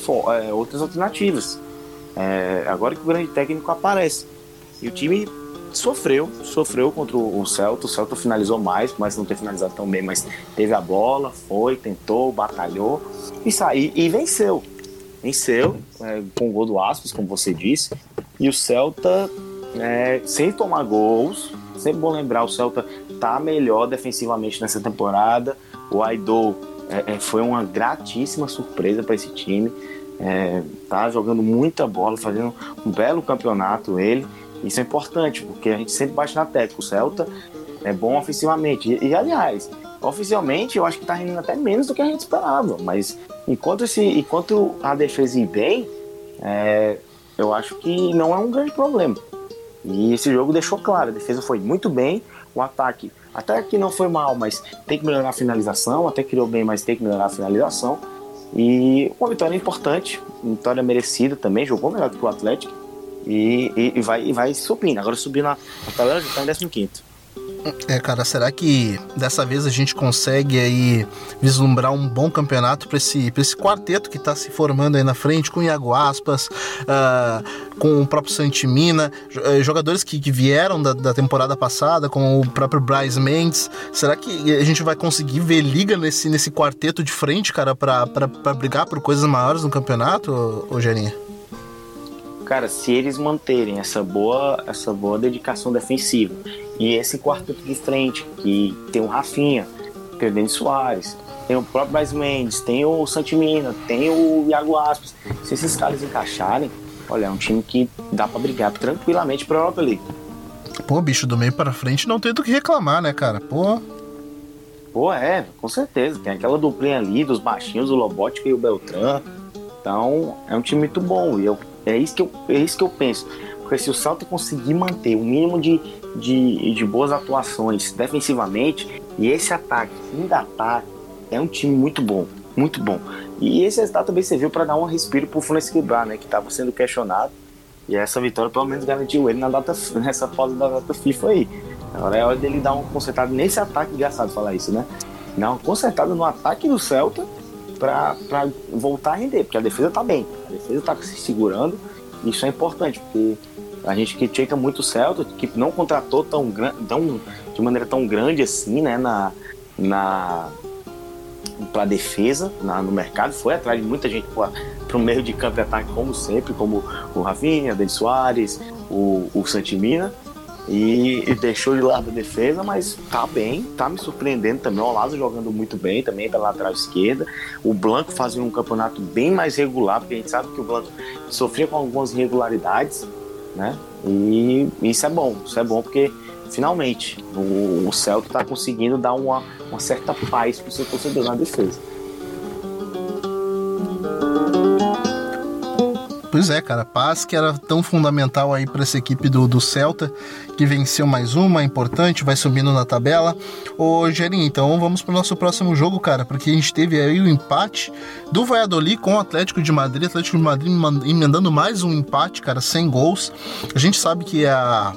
é, outras alternativas. É, agora que o grande técnico aparece. E o time sofreu, sofreu contra o Celta. O Celta finalizou mais, mas não ter finalizado tão bem, mas teve a bola, foi, tentou, batalhou e saiu e venceu. Venceu é, com o gol do Aspas, como você disse. E o Celta, é, sem tomar gols, sempre bom lembrar, o Celta tá melhor defensivamente nessa temporada. O Aidou é, é, foi uma gratíssima surpresa para esse time. É, tá jogando muita bola, fazendo um belo campeonato ele. Isso é importante, porque a gente sempre bate na tecla. O Celta é bom ofensivamente. E, e aliás, oficialmente eu acho que tá rendendo até menos do que a gente esperava. Mas enquanto, esse, enquanto a defesa ir bem, é, eu acho que não é um grande problema. E esse jogo deixou claro, a defesa foi muito bem, o ataque até que não foi mal, mas tem que melhorar a finalização, até criou bem, mas tem que melhorar a finalização. E uma vitória importante, vitória merecida também, jogou melhor que o Atlético e, e, e vai, e vai subindo. Agora subindo na, na tabela já está em 15. É, cara, será que dessa vez a gente consegue aí vislumbrar um bom campeonato para esse, esse quarteto que está se formando aí na frente, com o Iago Aspas, uh, com o próprio Santimina, eh, jogadores que, que vieram da, da, temporada passada, com o próprio Bryce Mendes. Será que a gente vai conseguir ver liga nesse, nesse quarteto de frente, cara, para brigar por coisas maiores no campeonato, ô, Gerinha? Cara, se eles manterem essa boa, essa boa dedicação defensiva e esse quarteto de frente, que tem o Rafinha, tem o Denis Soares, tem o próprio Braz Mendes, tem o Santimina, tem o Iago Aspas. Se esses caras encaixarem, olha, é um time que dá para brigar tranquilamente pra Europa League. Pô, bicho, do meio para frente não tem do que reclamar, né, cara? Pô. Pô, é, com certeza. Tem aquela duplinha ali dos baixinhos, o Lobótica e o Beltrán. Então, é um time muito bom. E eu, é, isso que eu, é isso que eu penso. Porque se o Salto conseguir manter o mínimo de, de, de boas atuações defensivamente, e esse ataque ainda ataque, é um time muito bom, muito bom. E esse resultado também serviu para dar um respiro para o Fluminense quebrar, né, que estava sendo questionado. E essa vitória pelo menos garantiu ele na data, nessa fase da data FIFA aí. Agora é hora dele dar um consertado nesse ataque, engraçado falar isso, né? Não, consertado no ataque do Celta para voltar a render, porque a defesa tá bem, a defesa tá se segurando. Isso é importante, porque a gente critica muito o Celta, que não contratou tão, tão de maneira tão grande assim, né, na, na para defesa na, no mercado, foi atrás de muita gente para o meio de campo de ataque, como sempre, como o Rafinha, Denis Soares, o, o Santimina, e, e, deixou de lado a defesa, mas tá bem, tá me surpreendendo também. O Lázaro jogando muito bem também pela lateral esquerda. O Blanco fazendo um campeonato bem mais regular, porque a gente sabe que o Blanco sofria com algumas irregularidades, né? E isso é bom, isso é bom porque finalmente o, o Celtic está conseguindo dar uma, uma certa paz para o seu torcedor na defesa. Pois é, cara, paz que era tão fundamental aí para essa equipe do, do Celta, que venceu mais uma, importante, vai subindo na tabela. Ô, Gerinho, então vamos pro nosso próximo jogo, cara, porque a gente teve aí o empate do Valladolid com o Atlético de Madrid, Atlético de Madrid emendando mais um empate, cara, sem gols. A gente sabe que a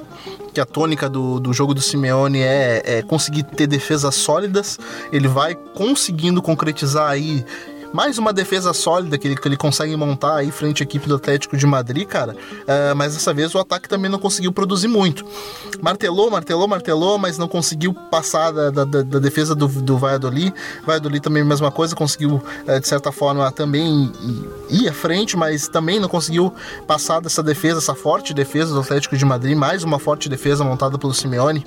que a tônica do, do jogo do Simeone é, é conseguir ter defesas sólidas. Ele vai conseguindo concretizar aí mais uma defesa sólida que ele, que ele consegue montar aí frente à equipe do Atlético de Madrid, cara. Uh, mas dessa vez o ataque também não conseguiu produzir muito. Martelou, martelou, martelou, mas não conseguiu passar da, da, da defesa do, do Valladolid. Valladolid também mesma coisa, conseguiu uh, de certa forma também ir à frente, mas também não conseguiu passar dessa defesa, essa forte defesa do Atlético de Madrid. Mais uma forte defesa montada pelo Simeone.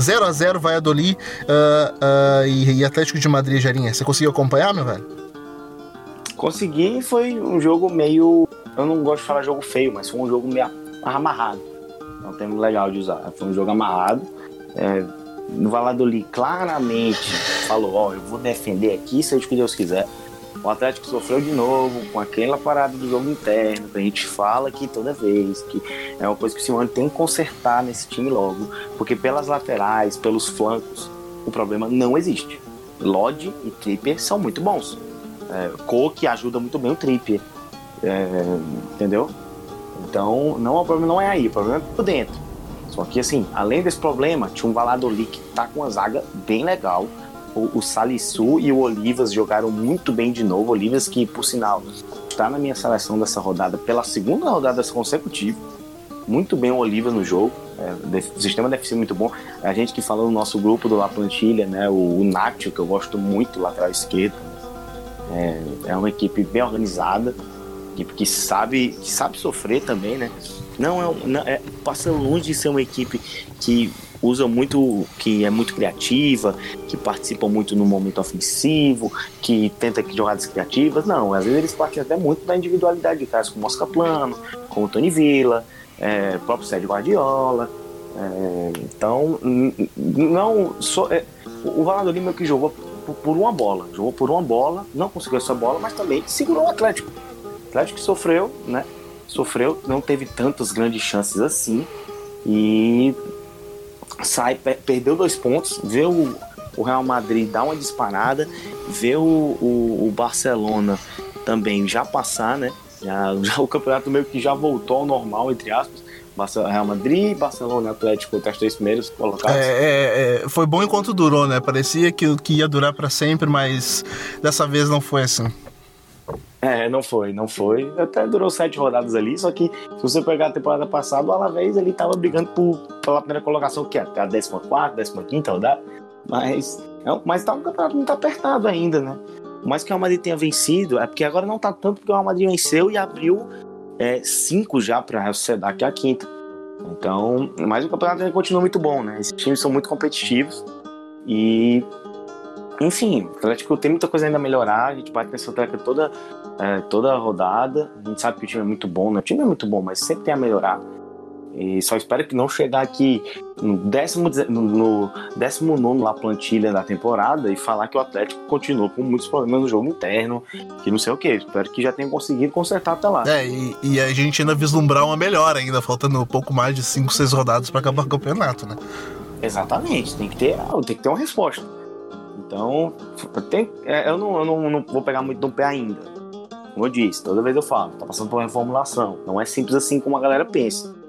0 a 0 Valladolid uh, e, e Atlético de Madrid, Jarinha. Você conseguiu acompanhar, meu velho? Consegui foi um jogo meio. Eu não gosto de falar jogo feio, mas foi um jogo meio amarrado. É um termo legal de usar. Foi um jogo amarrado. É, no Valladolid claramente falou: Ó, oh, eu vou defender aqui, seja o que Deus quiser. O Atlético sofreu de novo com aquela parada do jogo interno, que a gente fala aqui toda vez, que é uma coisa que o Simone tem que consertar nesse time logo, porque pelas laterais, pelos flancos, o problema não existe. Lodge e Tripper são muito bons. É, Coke ajuda muito bem o Trippier. É, entendeu? Então, não, o problema não é aí, o problema é por dentro. Só que, assim, além desse problema, tinha um Valladolid que tá com uma zaga bem legal. O, o Salissu e o Olivas jogaram muito bem de novo. Olivas que, por sinal, está na minha seleção dessa rodada pela segunda rodada consecutiva. Muito bem o Olivas no jogo. É, o sistema deve ser muito bom. A gente que falou no nosso grupo do La Plantilha, né? O, o Nacho, que eu gosto muito, lateral esquerdo é, é uma equipe bem organizada, equipe que sabe, que sabe sofrer também, né? Não é, não, é passa longe de ser uma equipe que usa muito, que é muito criativa, que participa muito no momento ofensivo, que tenta jogadas criativas. Não, às vezes eles partem até muito da individualidade de caras como Oscar Plano, como Tony Villa, é, próprio Sérgio Guardiola. É, então, não só é, o Valladolid meio que jogou por, uma bola. Jogou por uma bola, não conseguiu essa bola, mas também segurou o Atlético. O Atlético sofreu, né? Sofreu, não teve tantas grandes chances assim. E sai, perdeu dois pontos, vê o, o Real Madrid dar uma disparada, vê o, o, o Barcelona também já passar, né? Já, já, o campeonato meio que já voltou ao normal, entre aspas. Real Madrid, Barcelona e Atlético entre as três primeiros colocados. É, é, é, foi bom enquanto durou, né? Parecia que, que ia durar para sempre, mas dessa vez não foi assim. É, não foi, não foi. Até durou sete rodadas ali, só que se você pegar a temporada passada, o Alavés ele tava brigando por, pela primeira colocação, que é a 14, 15 rodada, mas, é, mas tá um campeonato muito apertado ainda, né? Mas que o Real Madrid tenha vencido, é porque agora não tá tanto porque o Real Madrid venceu e abriu é, cinco já para a Sociedade, que é a quinta. Então, mas o campeonato continua muito bom, né? Esses times são muito competitivos e enfim, o Atlético tem muita coisa ainda a melhorar, a gente bate nessa tecla toda, é, toda rodada, a gente sabe que o time é muito bom, né? O time é muito bom, mas sempre tem a melhorar. E só espero que não chegar aqui no décimo, no décimo nono lá plantilha da temporada e falar que o Atlético continua com muitos problemas no jogo interno, que não sei o que. Espero que já tenha conseguido consertar até lá. É, e, e a gente ainda vislumbrar uma melhora ainda, faltando um pouco mais de 5, 6 rodadas para acabar o campeonato, né? Exatamente, tem que ter, tem que ter uma resposta. Então, tem, é, eu, não, eu não, não vou pegar muito no pé ainda. Como eu disse, toda vez eu falo, tá passando por uma reformulação. Não é simples assim como a galera pensa.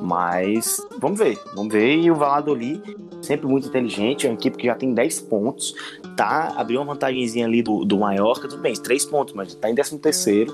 Mas vamos ver, vamos ver. E o Valladolid, sempre muito inteligente, é uma equipe que já tem 10 pontos, tá? Abriu uma vantagemzinha ali do, do Mallorca, tudo bem, 3 pontos, mas tá em 13 terceiro,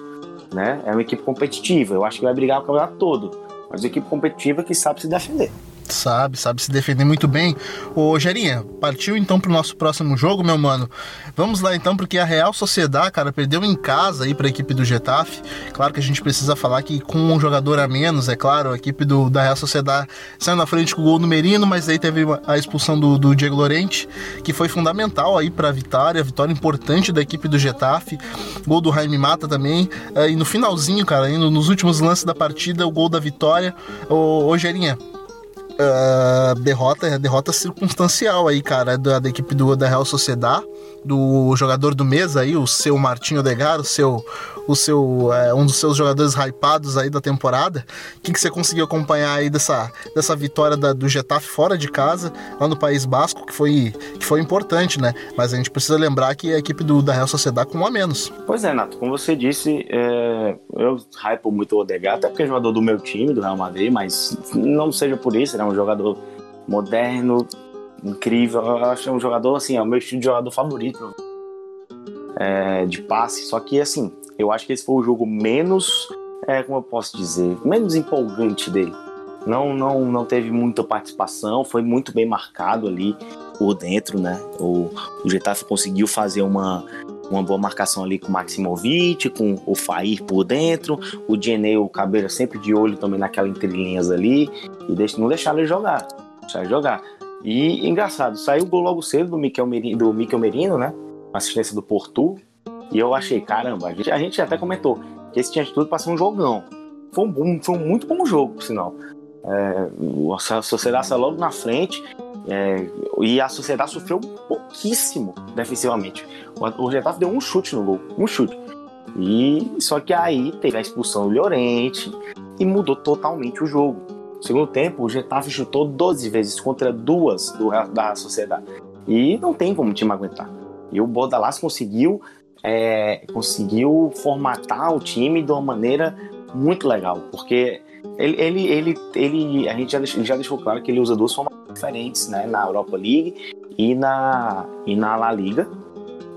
né? É uma equipe competitiva. Eu acho que vai brigar o campeonato todo. Mas uma equipe competitiva que sabe se defender sabe, sabe se defender muito bem. Ô, Gerinha, partiu então pro nosso próximo jogo, meu mano. Vamos lá então, porque a Real Sociedade, cara, perdeu em casa aí pra equipe do Getafe. Claro que a gente precisa falar que com um jogador a menos, é claro, a equipe do, da Real Sociedade saiu na frente com o gol do Merino, mas aí teve a expulsão do, do Diego Lorente, que foi fundamental aí pra vitória, vitória importante da equipe do Getafe. Gol do Jaime Mata também. E no finalzinho, cara, nos últimos lances da partida, o gol da vitória. Ô, ô Gerinha, uh, derrota, derrota circunstancial aí, cara, da, da equipe do, da Real Sociedad, do jogador do mês aí, o seu Martinho Odegar, o seu, o seu é, um dos seus jogadores hypados aí da temporada. O que, que você conseguiu acompanhar aí dessa, dessa vitória da, do Getafe fora de casa, lá no País Basco, que foi, que foi importante, né? Mas a gente precisa lembrar que a equipe do, da Real Sociedad com um a menos. Pois é, Nato, como você disse, é, eu hypo muito o Odegar, até porque é jogador do meu time, do Real Madrid, mas não seja por isso, ele é um jogador moderno, incrível. Eu acho um jogador, assim, é o meu estilo de jogador favorito é, de passe. Só que, assim, eu acho que esse foi o jogo menos, é, como eu posso dizer, menos empolgante dele. Não, não, não teve muita participação, foi muito bem marcado ali por dentro, né? O, o Getafe conseguiu fazer uma, uma boa marcação ali com o Maximovic, com o Fair por dentro, o Dienê, o Cabelo sempre de olho também naquela entrelinhas ali, e deixa, não deixar ele jogar, deixar ele jogar. E engraçado, saiu o gol logo cedo do Miquel Merino, do Miquel Merino né? Assistência do Porto. E eu achei, caramba, a gente, a gente até comentou que esse tinha de tudo para ser um jogão. Foi um, bom, foi um muito bom jogo, por sinal. É, a Sociedade logo na frente é, e a Sociedade sofreu pouquíssimo defensivamente. O, o Getafe deu um chute no gol, um chute. E só que aí teve a expulsão do Llorente e mudou totalmente o jogo. No segundo tempo, o Getafe chutou 12 vezes contra duas do, da Sociedade. E não tem como o time aguentar. E o Bordalas conseguiu, é, conseguiu formatar o time de uma maneira muito legal, porque ele, ele, ele, ele a gente já deixou, já deixou claro que ele usa duas formas diferentes, né, na Europa League e na, e na La Liga,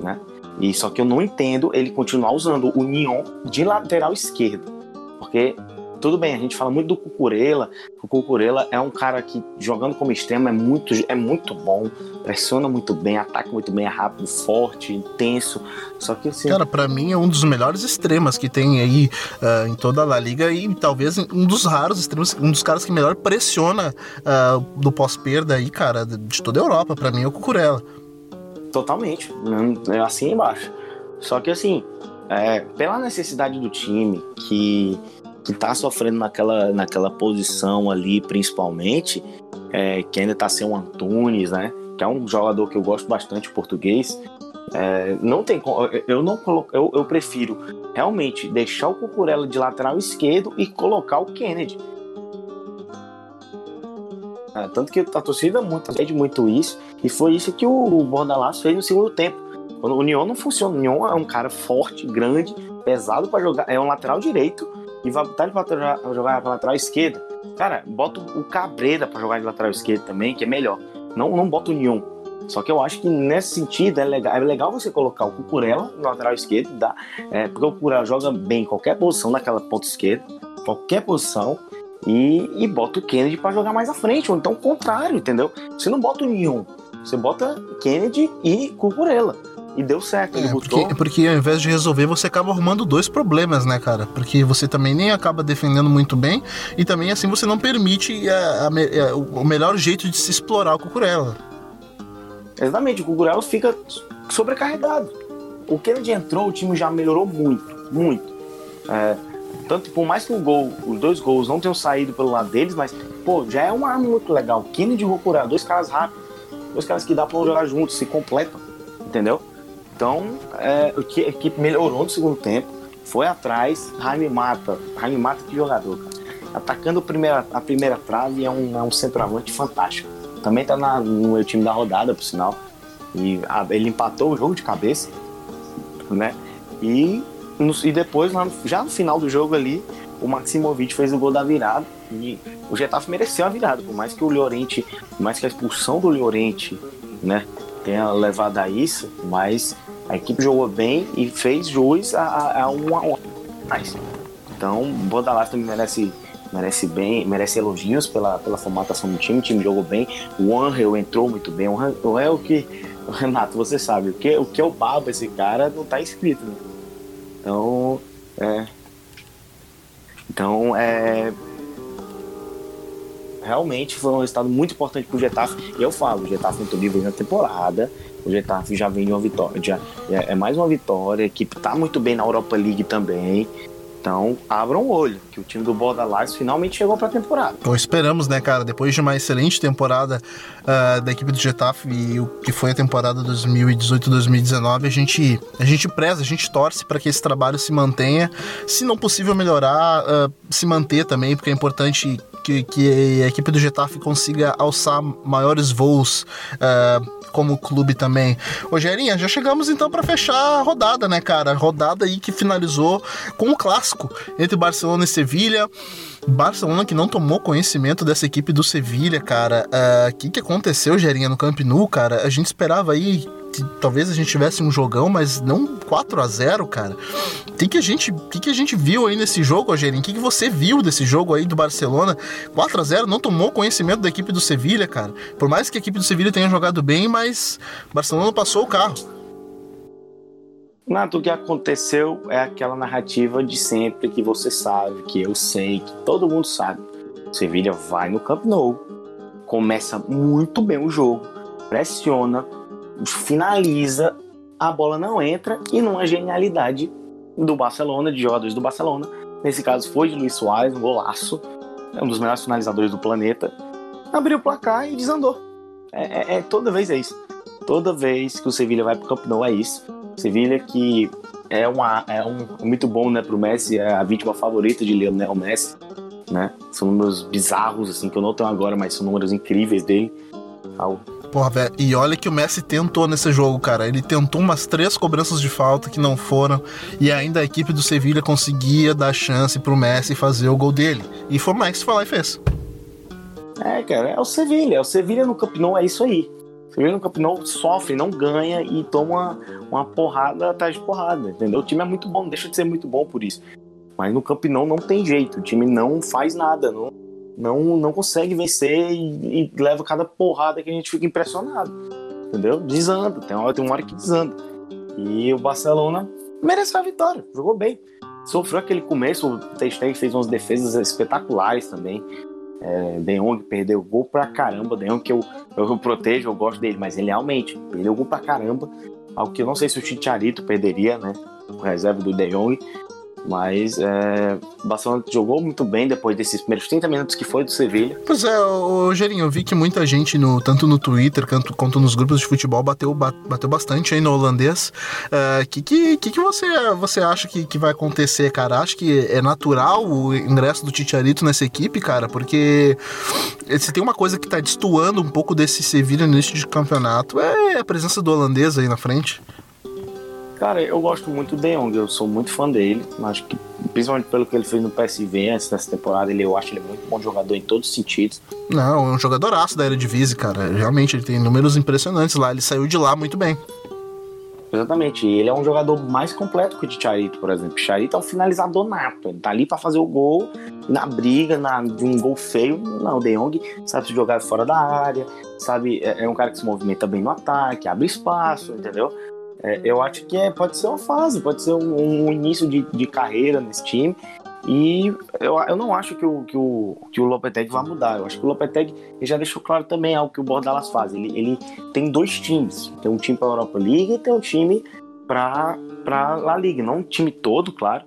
né? E só que eu não entendo ele continuar usando o Nyon de lateral esquerdo, porque tudo bem, a gente fala muito do Cucurella. O Cucurella é um cara que, jogando como extremo, é muito, é muito bom, pressiona muito bem, ataca muito bem, é rápido, forte, intenso. Só que assim. Cara, para mim é um dos melhores extremas que tem aí uh, em toda a La Liga e talvez um dos raros extremos, um dos caras que melhor pressiona uh, do pós-perda aí, cara, de toda a Europa. para mim é o Cucurella. Totalmente, é assim embaixo. Só que assim, é, pela necessidade do time, que que está sofrendo naquela, naquela posição ali, principalmente, é, que ainda está sem o Antunes, né? Que é um jogador que eu gosto bastante, português. É, não tem eu não coloco, eu, eu prefiro realmente deixar o Cucurella de lateral esquerdo e colocar o Kennedy. É, tanto que a torcida muito, pede muito isso, e foi isso que o, Bordalás fez no segundo tempo. O União não funciona. O União é um cara forte, grande, pesado para jogar, é um lateral direito e botar ele para jogar, para lateral esquerda. Cara, bota o Cabreira para jogar de lateral esquerdo também, que é melhor. Não, não bota Nyon. Só que eu acho que nesse sentido é legal, é legal você colocar o Cucurella no lateral esquerdo, dá, é, porque o Cucurella joga bem em qualquer posição naquela ponta esquerda, qualquer posição, e, e bota o Kennedy para jogar mais à frente, ou então o contrário, entendeu? Você não bota o Nyon, você bota Kennedy e Cucurella. E deu certo, ele é, porque, porque ao invés de resolver, você acaba arrumando dois problemas, né, cara? Porque você também nem acaba defendendo muito bem, e também assim você não permite a, a, a, o melhor jeito de se explorar o Cucurella. Exatamente, o Cucurella fica sobrecarregado. O Kennedy entrou, o time já melhorou muito, muito. É, tanto por mais que o gol, os dois gols não tenham saído pelo lado deles, mas, pô, já é uma arma muito legal. Kennedy e Cucurella, dois caras rápidos, dois caras que dá pra jogar juntos, se completam, entendeu? Então, é, a equipe melhorou no segundo tempo, foi atrás, Jaime Mata, Jaime Mata que jogador, cara. Atacando a primeira, a primeira trave, é um, é um centroavante fantástico. Também tá na, no meu time da rodada, por sinal. E a, ele empatou o jogo de cabeça, né? E, no, e depois, no, já no final do jogo ali, o Maximovic fez o gol da virada. E o Getafe mereceu a virada, por mais que o Llorente, por mais que a expulsão do Llorente, né, tenha levado a isso, mas a equipe jogou bem e fez jus a, a, a um a um. Então, o também merece merece bem, merece elogios pela, pela formatação do time, o time jogou bem, o Angel entrou muito bem, o é o que, Renato, você sabe, o que, o que eu babo esse cara não tá escrito, né? Então, é... Então, é... Realmente foi um resultado muito importante pro Getafe, e eu falo, o Getafe muito livre na temporada, o Getafe já vem de uma vitória, já é mais uma vitória, a equipe tá muito bem na Europa League também, então, abram o olho, que o time do Borderlands finalmente chegou para a temporada. Então, esperamos, né, cara? Depois de uma excelente temporada uh, da equipe do Getafe e o que foi a temporada 2018-2019, a gente, a gente preza, a gente torce para que esse trabalho se mantenha. Se não possível melhorar, uh, se manter também, porque é importante que, que a equipe do Getafe consiga alçar maiores voos. Uh, como clube também. Rogerinha, já chegamos então para fechar a rodada, né, cara? Rodada aí que finalizou com o um clássico entre Barcelona e Sevilha. Barcelona que não tomou conhecimento dessa equipe do Sevilha, cara. O uh, ah, que, que aconteceu, Gerinha, no Camp Nou, cara? A gente esperava aí talvez a gente tivesse um jogão, mas não 4 a 0 cara. O que, a gente, que, que a gente viu aí nesse jogo, Rogerinho? O que, que você viu desse jogo aí do Barcelona? 4 a 0 não tomou conhecimento da equipe do Sevilha, cara. Por mais que a equipe do Sevilha tenha jogado bem, mas Barcelona passou o carro. Nato, o que aconteceu é aquela narrativa de sempre que você sabe, que eu sei, que todo mundo sabe. Sevilha vai no Camp Nou, começa muito bem o jogo, pressiona, finaliza, a bola não entra e numa genialidade do Barcelona, de jogadores do Barcelona. Nesse caso foi de Luiz Soares, um golaço, é um dos melhores finalizadores do planeta. Abriu o placar e desandou. É, é, é toda vez é isso. Toda vez que o Sevilha vai pro Camp Nou é isso. Sevilha que é, uma, é um muito bom né, pro Messi, é a vítima favorita de Lionel Messi. Né? São números bizarros, assim, que eu não tenho agora, mas são números incríveis dele. Porra, velho, e olha que o Messi tentou nesse jogo, cara. Ele tentou umas três cobranças de falta que não foram, e ainda a equipe do Sevilha conseguia dar chance pro Messi fazer o gol dele. E foi o Max foi lá e fez. É, cara, é o Sevilha. É o Sevilha no Camp Nou é isso aí. O Sevilha no Camp Nou sofre, não ganha e toma uma porrada atrás de porrada, entendeu? O time é muito bom, deixa de ser muito bom por isso. Mas no Camp Nou não tem jeito, o time não faz nada, não não, não consegue vencer e, e, leva cada porrada que a gente fica impressionado. Entendeu? Desanda, tem uma, tem uma hora que desanda. E o Barcelona mereceu a vitória, jogou bem. Sofreu aquele começo, o Testeg fez umas defesas espetaculares também. É, De Jong perdeu gol pra caramba. De Jong que eu, eu, eu, protejo, eu gosto dele, mas ele realmente perdeu gol pra caramba. Algo que eu não sei se o Chicharito perderia, né? O reserva do De Jong. Mas é, o Barcelona jogou muito bem depois desses primeiros 30 minutos que foi do Sevilha. Pois é, o Gerinho, eu vi que muita gente, no, tanto no Twitter quanto, quanto nos grupos de futebol, bateu, bateu bastante aí no holandês. O é, que, que, que, você, você acha que, que vai acontecer, cara? Acho que é natural o ingresso do Titiarito nessa equipe, cara? Porque se tem uma coisa que tá destoando um pouco desse Sevilha no início de campeonato, é a presença do holandês aí na frente. Cara, eu gosto muito do De Jong, eu sou muito fã dele. Acho que principalmente pelo que ele fez no PSV antes dessa temporada, ele, eu acho ele muito bom jogador em todos os sentidos. Não, é um jogadoraço da Eredivisie, cara. Realmente, ele tem números impressionantes lá. Ele saiu de lá muito bem. Exatamente. E ele é um jogador mais completo que o Chicharito, por exemplo. O Chicharito é um finalizador nato. Ele tá ali para fazer o gol, na briga, na, de um gol feio. Não, o De Jong sabe se jogar fora da área, sabe? É, é um cara que se movimenta bem no ataque, abre espaço, entendeu? É, eu acho que é, pode ser uma fase, pode ser um, um início de, de, carreira nesse time. E eu, eu não acho que o, que o, que o Lopetegui vai mudar. Eu acho que o Lopetegui já deixou claro também algo que o Bordalas faz. Ele, ele tem dois times. Tem um time para a Europa League e tem um time para a La Liga. Não um time todo, claro.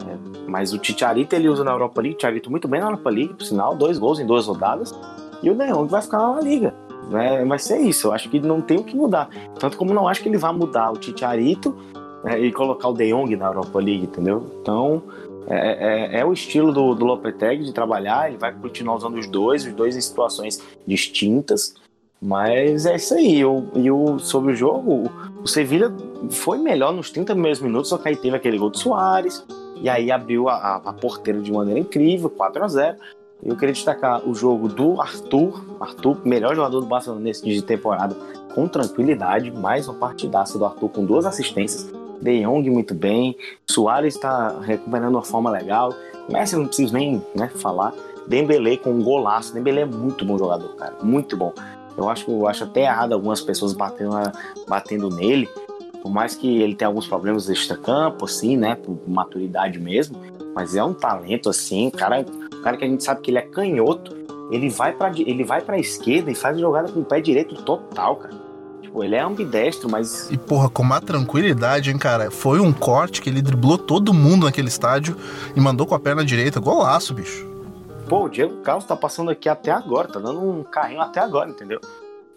É, mas o Ticharito ele usa na Europa League. Ticharito muito bem na Europa League, por sinal. Dois gols em duas rodadas. E o Neon vai ficar na La Liga. Né? Ser isso. Eu acho que não tem o que mudar. Tanto como não acho que ele vai mudar o Ticharito né, e colocar o De Jong na Europa League, entendeu? Então é, é, é, o estilo do, do Lopetegui de trabalhar, ele vai continuar usando os dois, os dois em situações distintas, mas é isso aí. Eu, eu, sobre o jogo, o Sevilha foi melhor nos 30 primeiros minutos, só que aí teve aquele gol do Soares, e aí abriu a, a porteira de maneira incrível, 4 a 0 Eu queria destacar o jogo do Arthur, Arthur, melhor jogador do Barcelona nesse de temporada, com tranquilidade, mais uma partidaça do Arthur com duas assistências, De Jong muito bem, Soares está recuperando uma forma legal, Messi não preciso nem né, falar, Dembele com um golaço, Dembele é muito bom jogador, cara, muito bom. Eu acho, eu acho até errado algumas pessoas batendo, batendo nele, por mais que ele tenha alguns problemas extra-campo, assim, né, por maturidade mesmo, mas é um talento, assim, cara, cara que a gente sabe que ele é canhoto, ele vai para ele vai para esquerda e faz jogada com o pé direito total, cara. Tipo, ele é ambidestro, mas. E porra, com uma tranquilidade, hein, cara? Foi um corte que ele driblou todo mundo naquele estádio e mandou com a perna direita. Golaço, bicho. Pô, o Diego Carlos tá passando aqui até agora, tá dando um carrinho até agora, entendeu?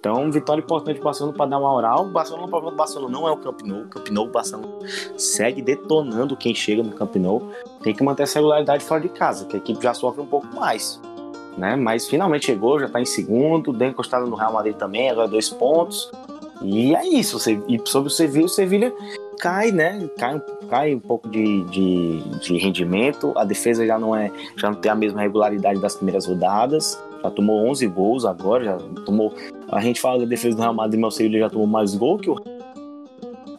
Então, vitória importante pro Barcelona para dar uma oral. O Barcelona, o problema do Barcelona não é o Camp Nou. O Camp Nou, o Barcelona segue detonando quem chega no Camp Nou. Tem que manter essa regularidade fora de casa, que a equipe já sofre um pouco mais. Né? Mas finalmente chegou, já tá em segundo, deu encostado no Real Madrid também, agora dois pontos. E é isso. E sobre o o Sevilha cai, né? Cai, cai um pouco de, de, de, rendimento. A defesa já não é, já não tem a mesma regularidade das primeiras rodadas. Já tomou 11 gols agora, já tomou. A gente fala da defesa do Real Madrid, mas o já tomou mais gol que o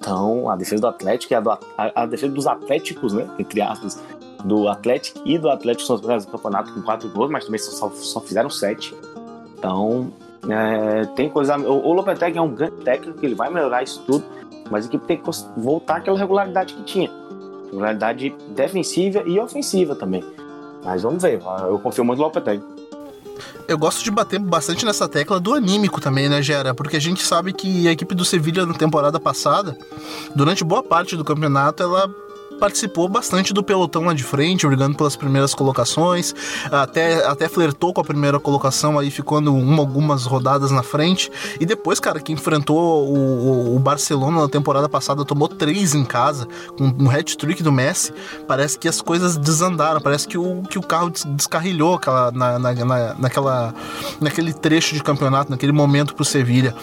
então, a defesa do Atlético e a, do, a, a, defesa dos Atléticos, né? Entre aspas, do Atlético e do Atlético são os do campeonato com quatro gols, mas também só, só fizeram sete. Então, é, tem coisa. O, o Lopetegui é um grande técnico, ele vai melhorar isso tudo, mas a equipe tem que voltar àquela regularidade que tinha. Regularidade defensiva e ofensiva também. Mas vamos ver, eu confio muito no Lopetegui. Eu gosto de bater bastante nessa tecla do anímico também, né, Gera? Porque a gente sabe que a equipe do Sevilha na temporada passada, durante boa parte do campeonato, ela participou bastante do pelotão lá de frente, brigando pelas primeiras colocações, até, até flertou com a primeira colocação aí, ficando uma, algumas rodadas na frente. E depois, cara, que enfrentou o, o Barcelona na temporada passada, tomou três em casa, com um hat-trick do Messi. Parece que as coisas desandaram, parece que o, que o carro descarrilhou aquela, na, na, na, naquela, naquele trecho de campeonato, naquele momento pro Sevilha.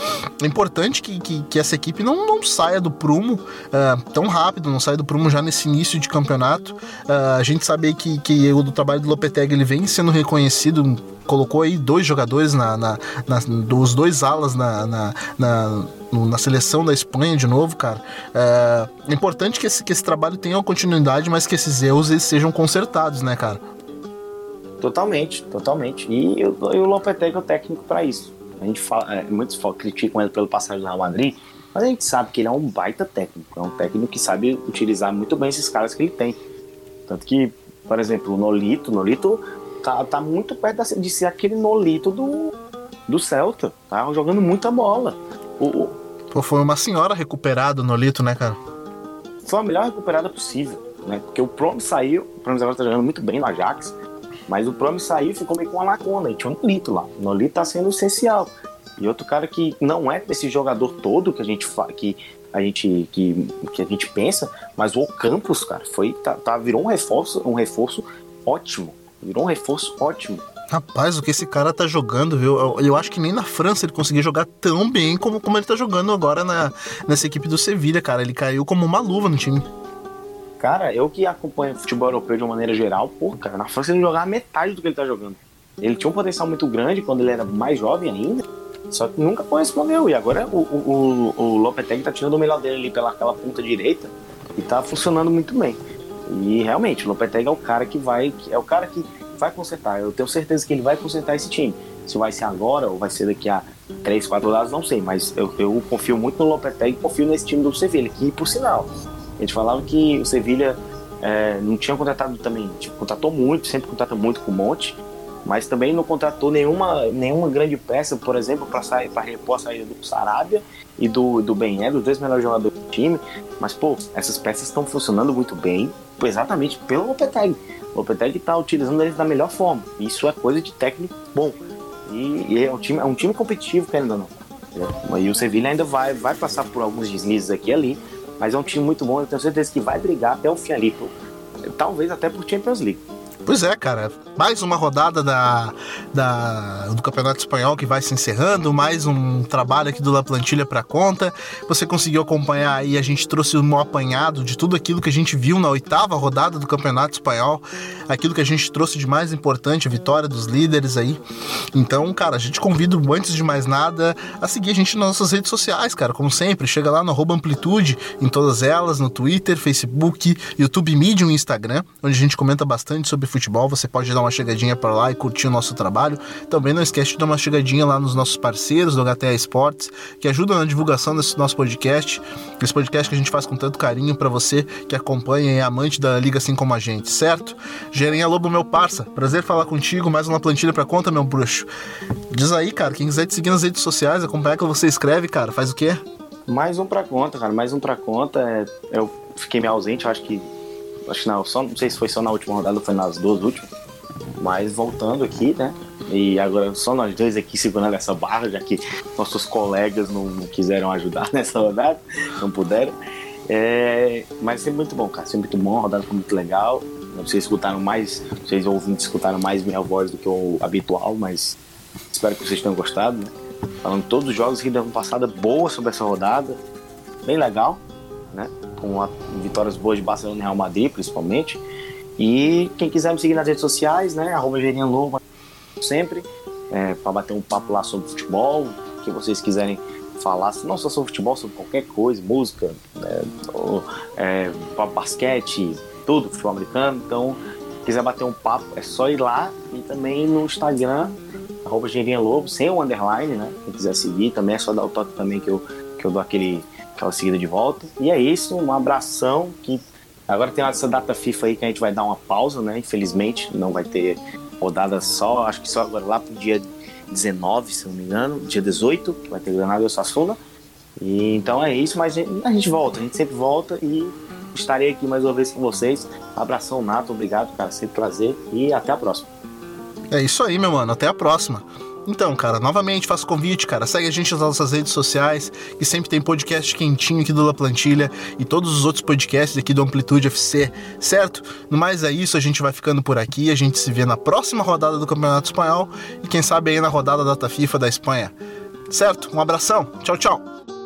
É importante que, que, que essa equipe não, não saia do prumo uh, tão rápido, não saia do prumo já nesse início de campeonato. Uh, a gente sabe que, que o trabalho do Lopetegui ele vem sendo reconhecido colocou aí dois jogadores na, na, na dos dois alas na, na, na, na, seleção da Espanha de novo, cara. É, é importante que esse, que esse trabalho tenha uma continuidade, mas que esses erros eles sejam consertados, né, cara? Totalmente, totalmente. E, e o Lopetegui é o técnico para isso. A gente fala, é, muitos criticam ele pelo passagem do Real Madrid, mas a gente sabe que ele é um baita técnico, é um técnico que sabe utilizar muito bem esses caras que ele tem. Tanto que, por exemplo, o Nolito, Nolito tá, tá muito perto de ser aquele Nolito do, do Celta, tá jogando muita bola. O, o... Pô, foi uma senhora recuperada o Nolito, né, cara? Foi a melhor recuperada possível, né? Porque o Promes saiu, o Promes agora tá jogando muito bem no Ajax, mas o Promes saiu e ficou meio com uma lacuna, e tinha um Nolito lá. O Nolito tá sendo essencial. E outro cara que não é esse jogador todo que a gente que a gente que, que a gente pensa, mas o Campos, cara, foi tá, tá, virou um reforço, um reforço ótimo. Virou um reforço ótimo. Rapaz, o que esse cara tá jogando, viu? Eu, eu, acho que nem na França ele conseguia jogar tão bem como, como ele tá jogando agora na, nessa equipe do Sevilha, cara. Ele caiu como uma luva no time. Cara, eu que acompanho futebol europeu de uma maneira geral, porra, cara, na França ele jogava metade do que ele tá jogando. Ele tinha um potencial muito grande quando ele era mais jovem ainda, só que nunca correspondeu. E agora o, o, o, Lopetegui tá tirando o melhor dele ali pelaquela ponta direita e tá funcionando muito bem. E realmente, o Lopetegui é o cara que vai, é o cara que vai consertar. Eu tenho certeza que ele vai consertar esse time. Se vai ser agora ou vai ser daqui a três, quatro rodadas, não sei. Mas eu, eu confio muito no Lopetegui e confio nesse time do Sevilla, que por sinal, a gente falava que o Sevilla é, não tinha contratado também, tipo, contratou muito, sempre contrata muito com o Monte, mas também não contratou nenhuma, nenhuma grande peça, por exemplo, para sair para repor a saída do Sarabia e do, do Ben dos dois melhores jogadores do time. Mas, pô, essas peças estão funcionando muito bem, exatamente pelo Lopetegui. O Lopetegui está utilizando eles da melhor forma. Isso é coisa de técnico bom. E, e é, um time, é um time competitivo, querendo ou não. E o Sevilla ainda vai, vai passar por alguns deslizes aqui e ali, mas é um time muito bom. Eu tenho certeza que vai brigar até o fim ali. Talvez até por Champions League. Pois é, cara. Mais uma rodada da, da, do Campeonato Espanhol que vai se encerrando, mais um trabalho aqui do La Plantilha para conta. Você conseguiu acompanhar aí, a gente trouxe um apanhado de tudo aquilo que a gente viu na oitava rodada do Campeonato Espanhol, aquilo que a gente trouxe de mais importante, a vitória dos líderes aí. Então, cara, a gente convida, antes de mais nada, a seguir a gente nas nossas redes sociais, cara, como sempre. Chega lá no Amplitude, em todas elas, no Twitter, Facebook, YouTube Medium e Instagram, onde a gente comenta bastante sobre futebol. Você pode dar uma chegadinha para lá e curtir o nosso trabalho. Também não esquece de dar uma chegadinha lá nos nossos parceiros do HTA Esportes, que ajudam na divulgação desse nosso podcast. Esse podcast que a gente faz com tanto carinho para você que acompanha e é amante da liga assim como a gente, certo? Gerinha Lobo, meu parça, prazer falar contigo. Mais uma plantilha para conta, meu bruxo. Diz aí, cara, quem quiser te seguir nas redes sociais, acompanhar que você escreve, cara, faz o quê? Mais um pra conta, cara, mais um pra conta. É, eu fiquei meio ausente, acho que acho que não, só, não sei se foi só na última rodada ou foi nas duas últimas. Mas voltando aqui, né? E agora só nós dois aqui segurando essa barra, já que nossos colegas não, não quiseram ajudar nessa rodada, não puderam. É, mas sempre muito bom, cara. Sempre muito bom, a rodada foi muito legal. Vocês escutaram mais, vocês ouvintes escutaram mais minha voz do que o habitual, mas espero que vocês tenham gostado. Né? Falando todos os jogos que deram passada boa sobre essa rodada, bem legal, né? Com a, vitórias boas de Barcelona e Real Madrid, principalmente. E quem quiser me seguir nas redes sociais, né? Arroba Lobo, sempre, é, para bater um papo lá sobre futebol, que vocês quiserem falar, não só sobre futebol, sobre qualquer coisa, música, né, ou, é, basquete, tudo, futebol americano. Então, quiser bater um papo, é só ir lá e também no Instagram, arroba Lobo, sem o underline, né? Quem quiser seguir, também é só dar o toque também que eu, que eu dou aquele aquela seguida de volta. E é isso, um abração que agora tem essa data FIFA aí que a gente vai dar uma pausa, né? Infelizmente, não vai ter rodada só, acho que só agora lá pro dia 19, se não me engano, dia 18, que vai ter Granada e Osasuna. E então é isso, mas a gente volta, a gente sempre volta e estarei aqui mais uma vez com vocês. Abração nato, obrigado, cara, sempre prazer e até a próxima. É isso aí, meu mano, até a próxima. Então, cara, novamente faço convite, cara. Segue a gente nas nossas redes sociais, que sempre tem podcast quentinho aqui do La Plantilha e todos os outros podcasts aqui do Amplitude FC, certo? No mais é isso, a gente vai ficando por aqui. A gente se vê na próxima rodada do Campeonato Espanhol e quem sabe aí na rodada da data FIFA da Espanha. Certo? Um abração. Tchau, tchau.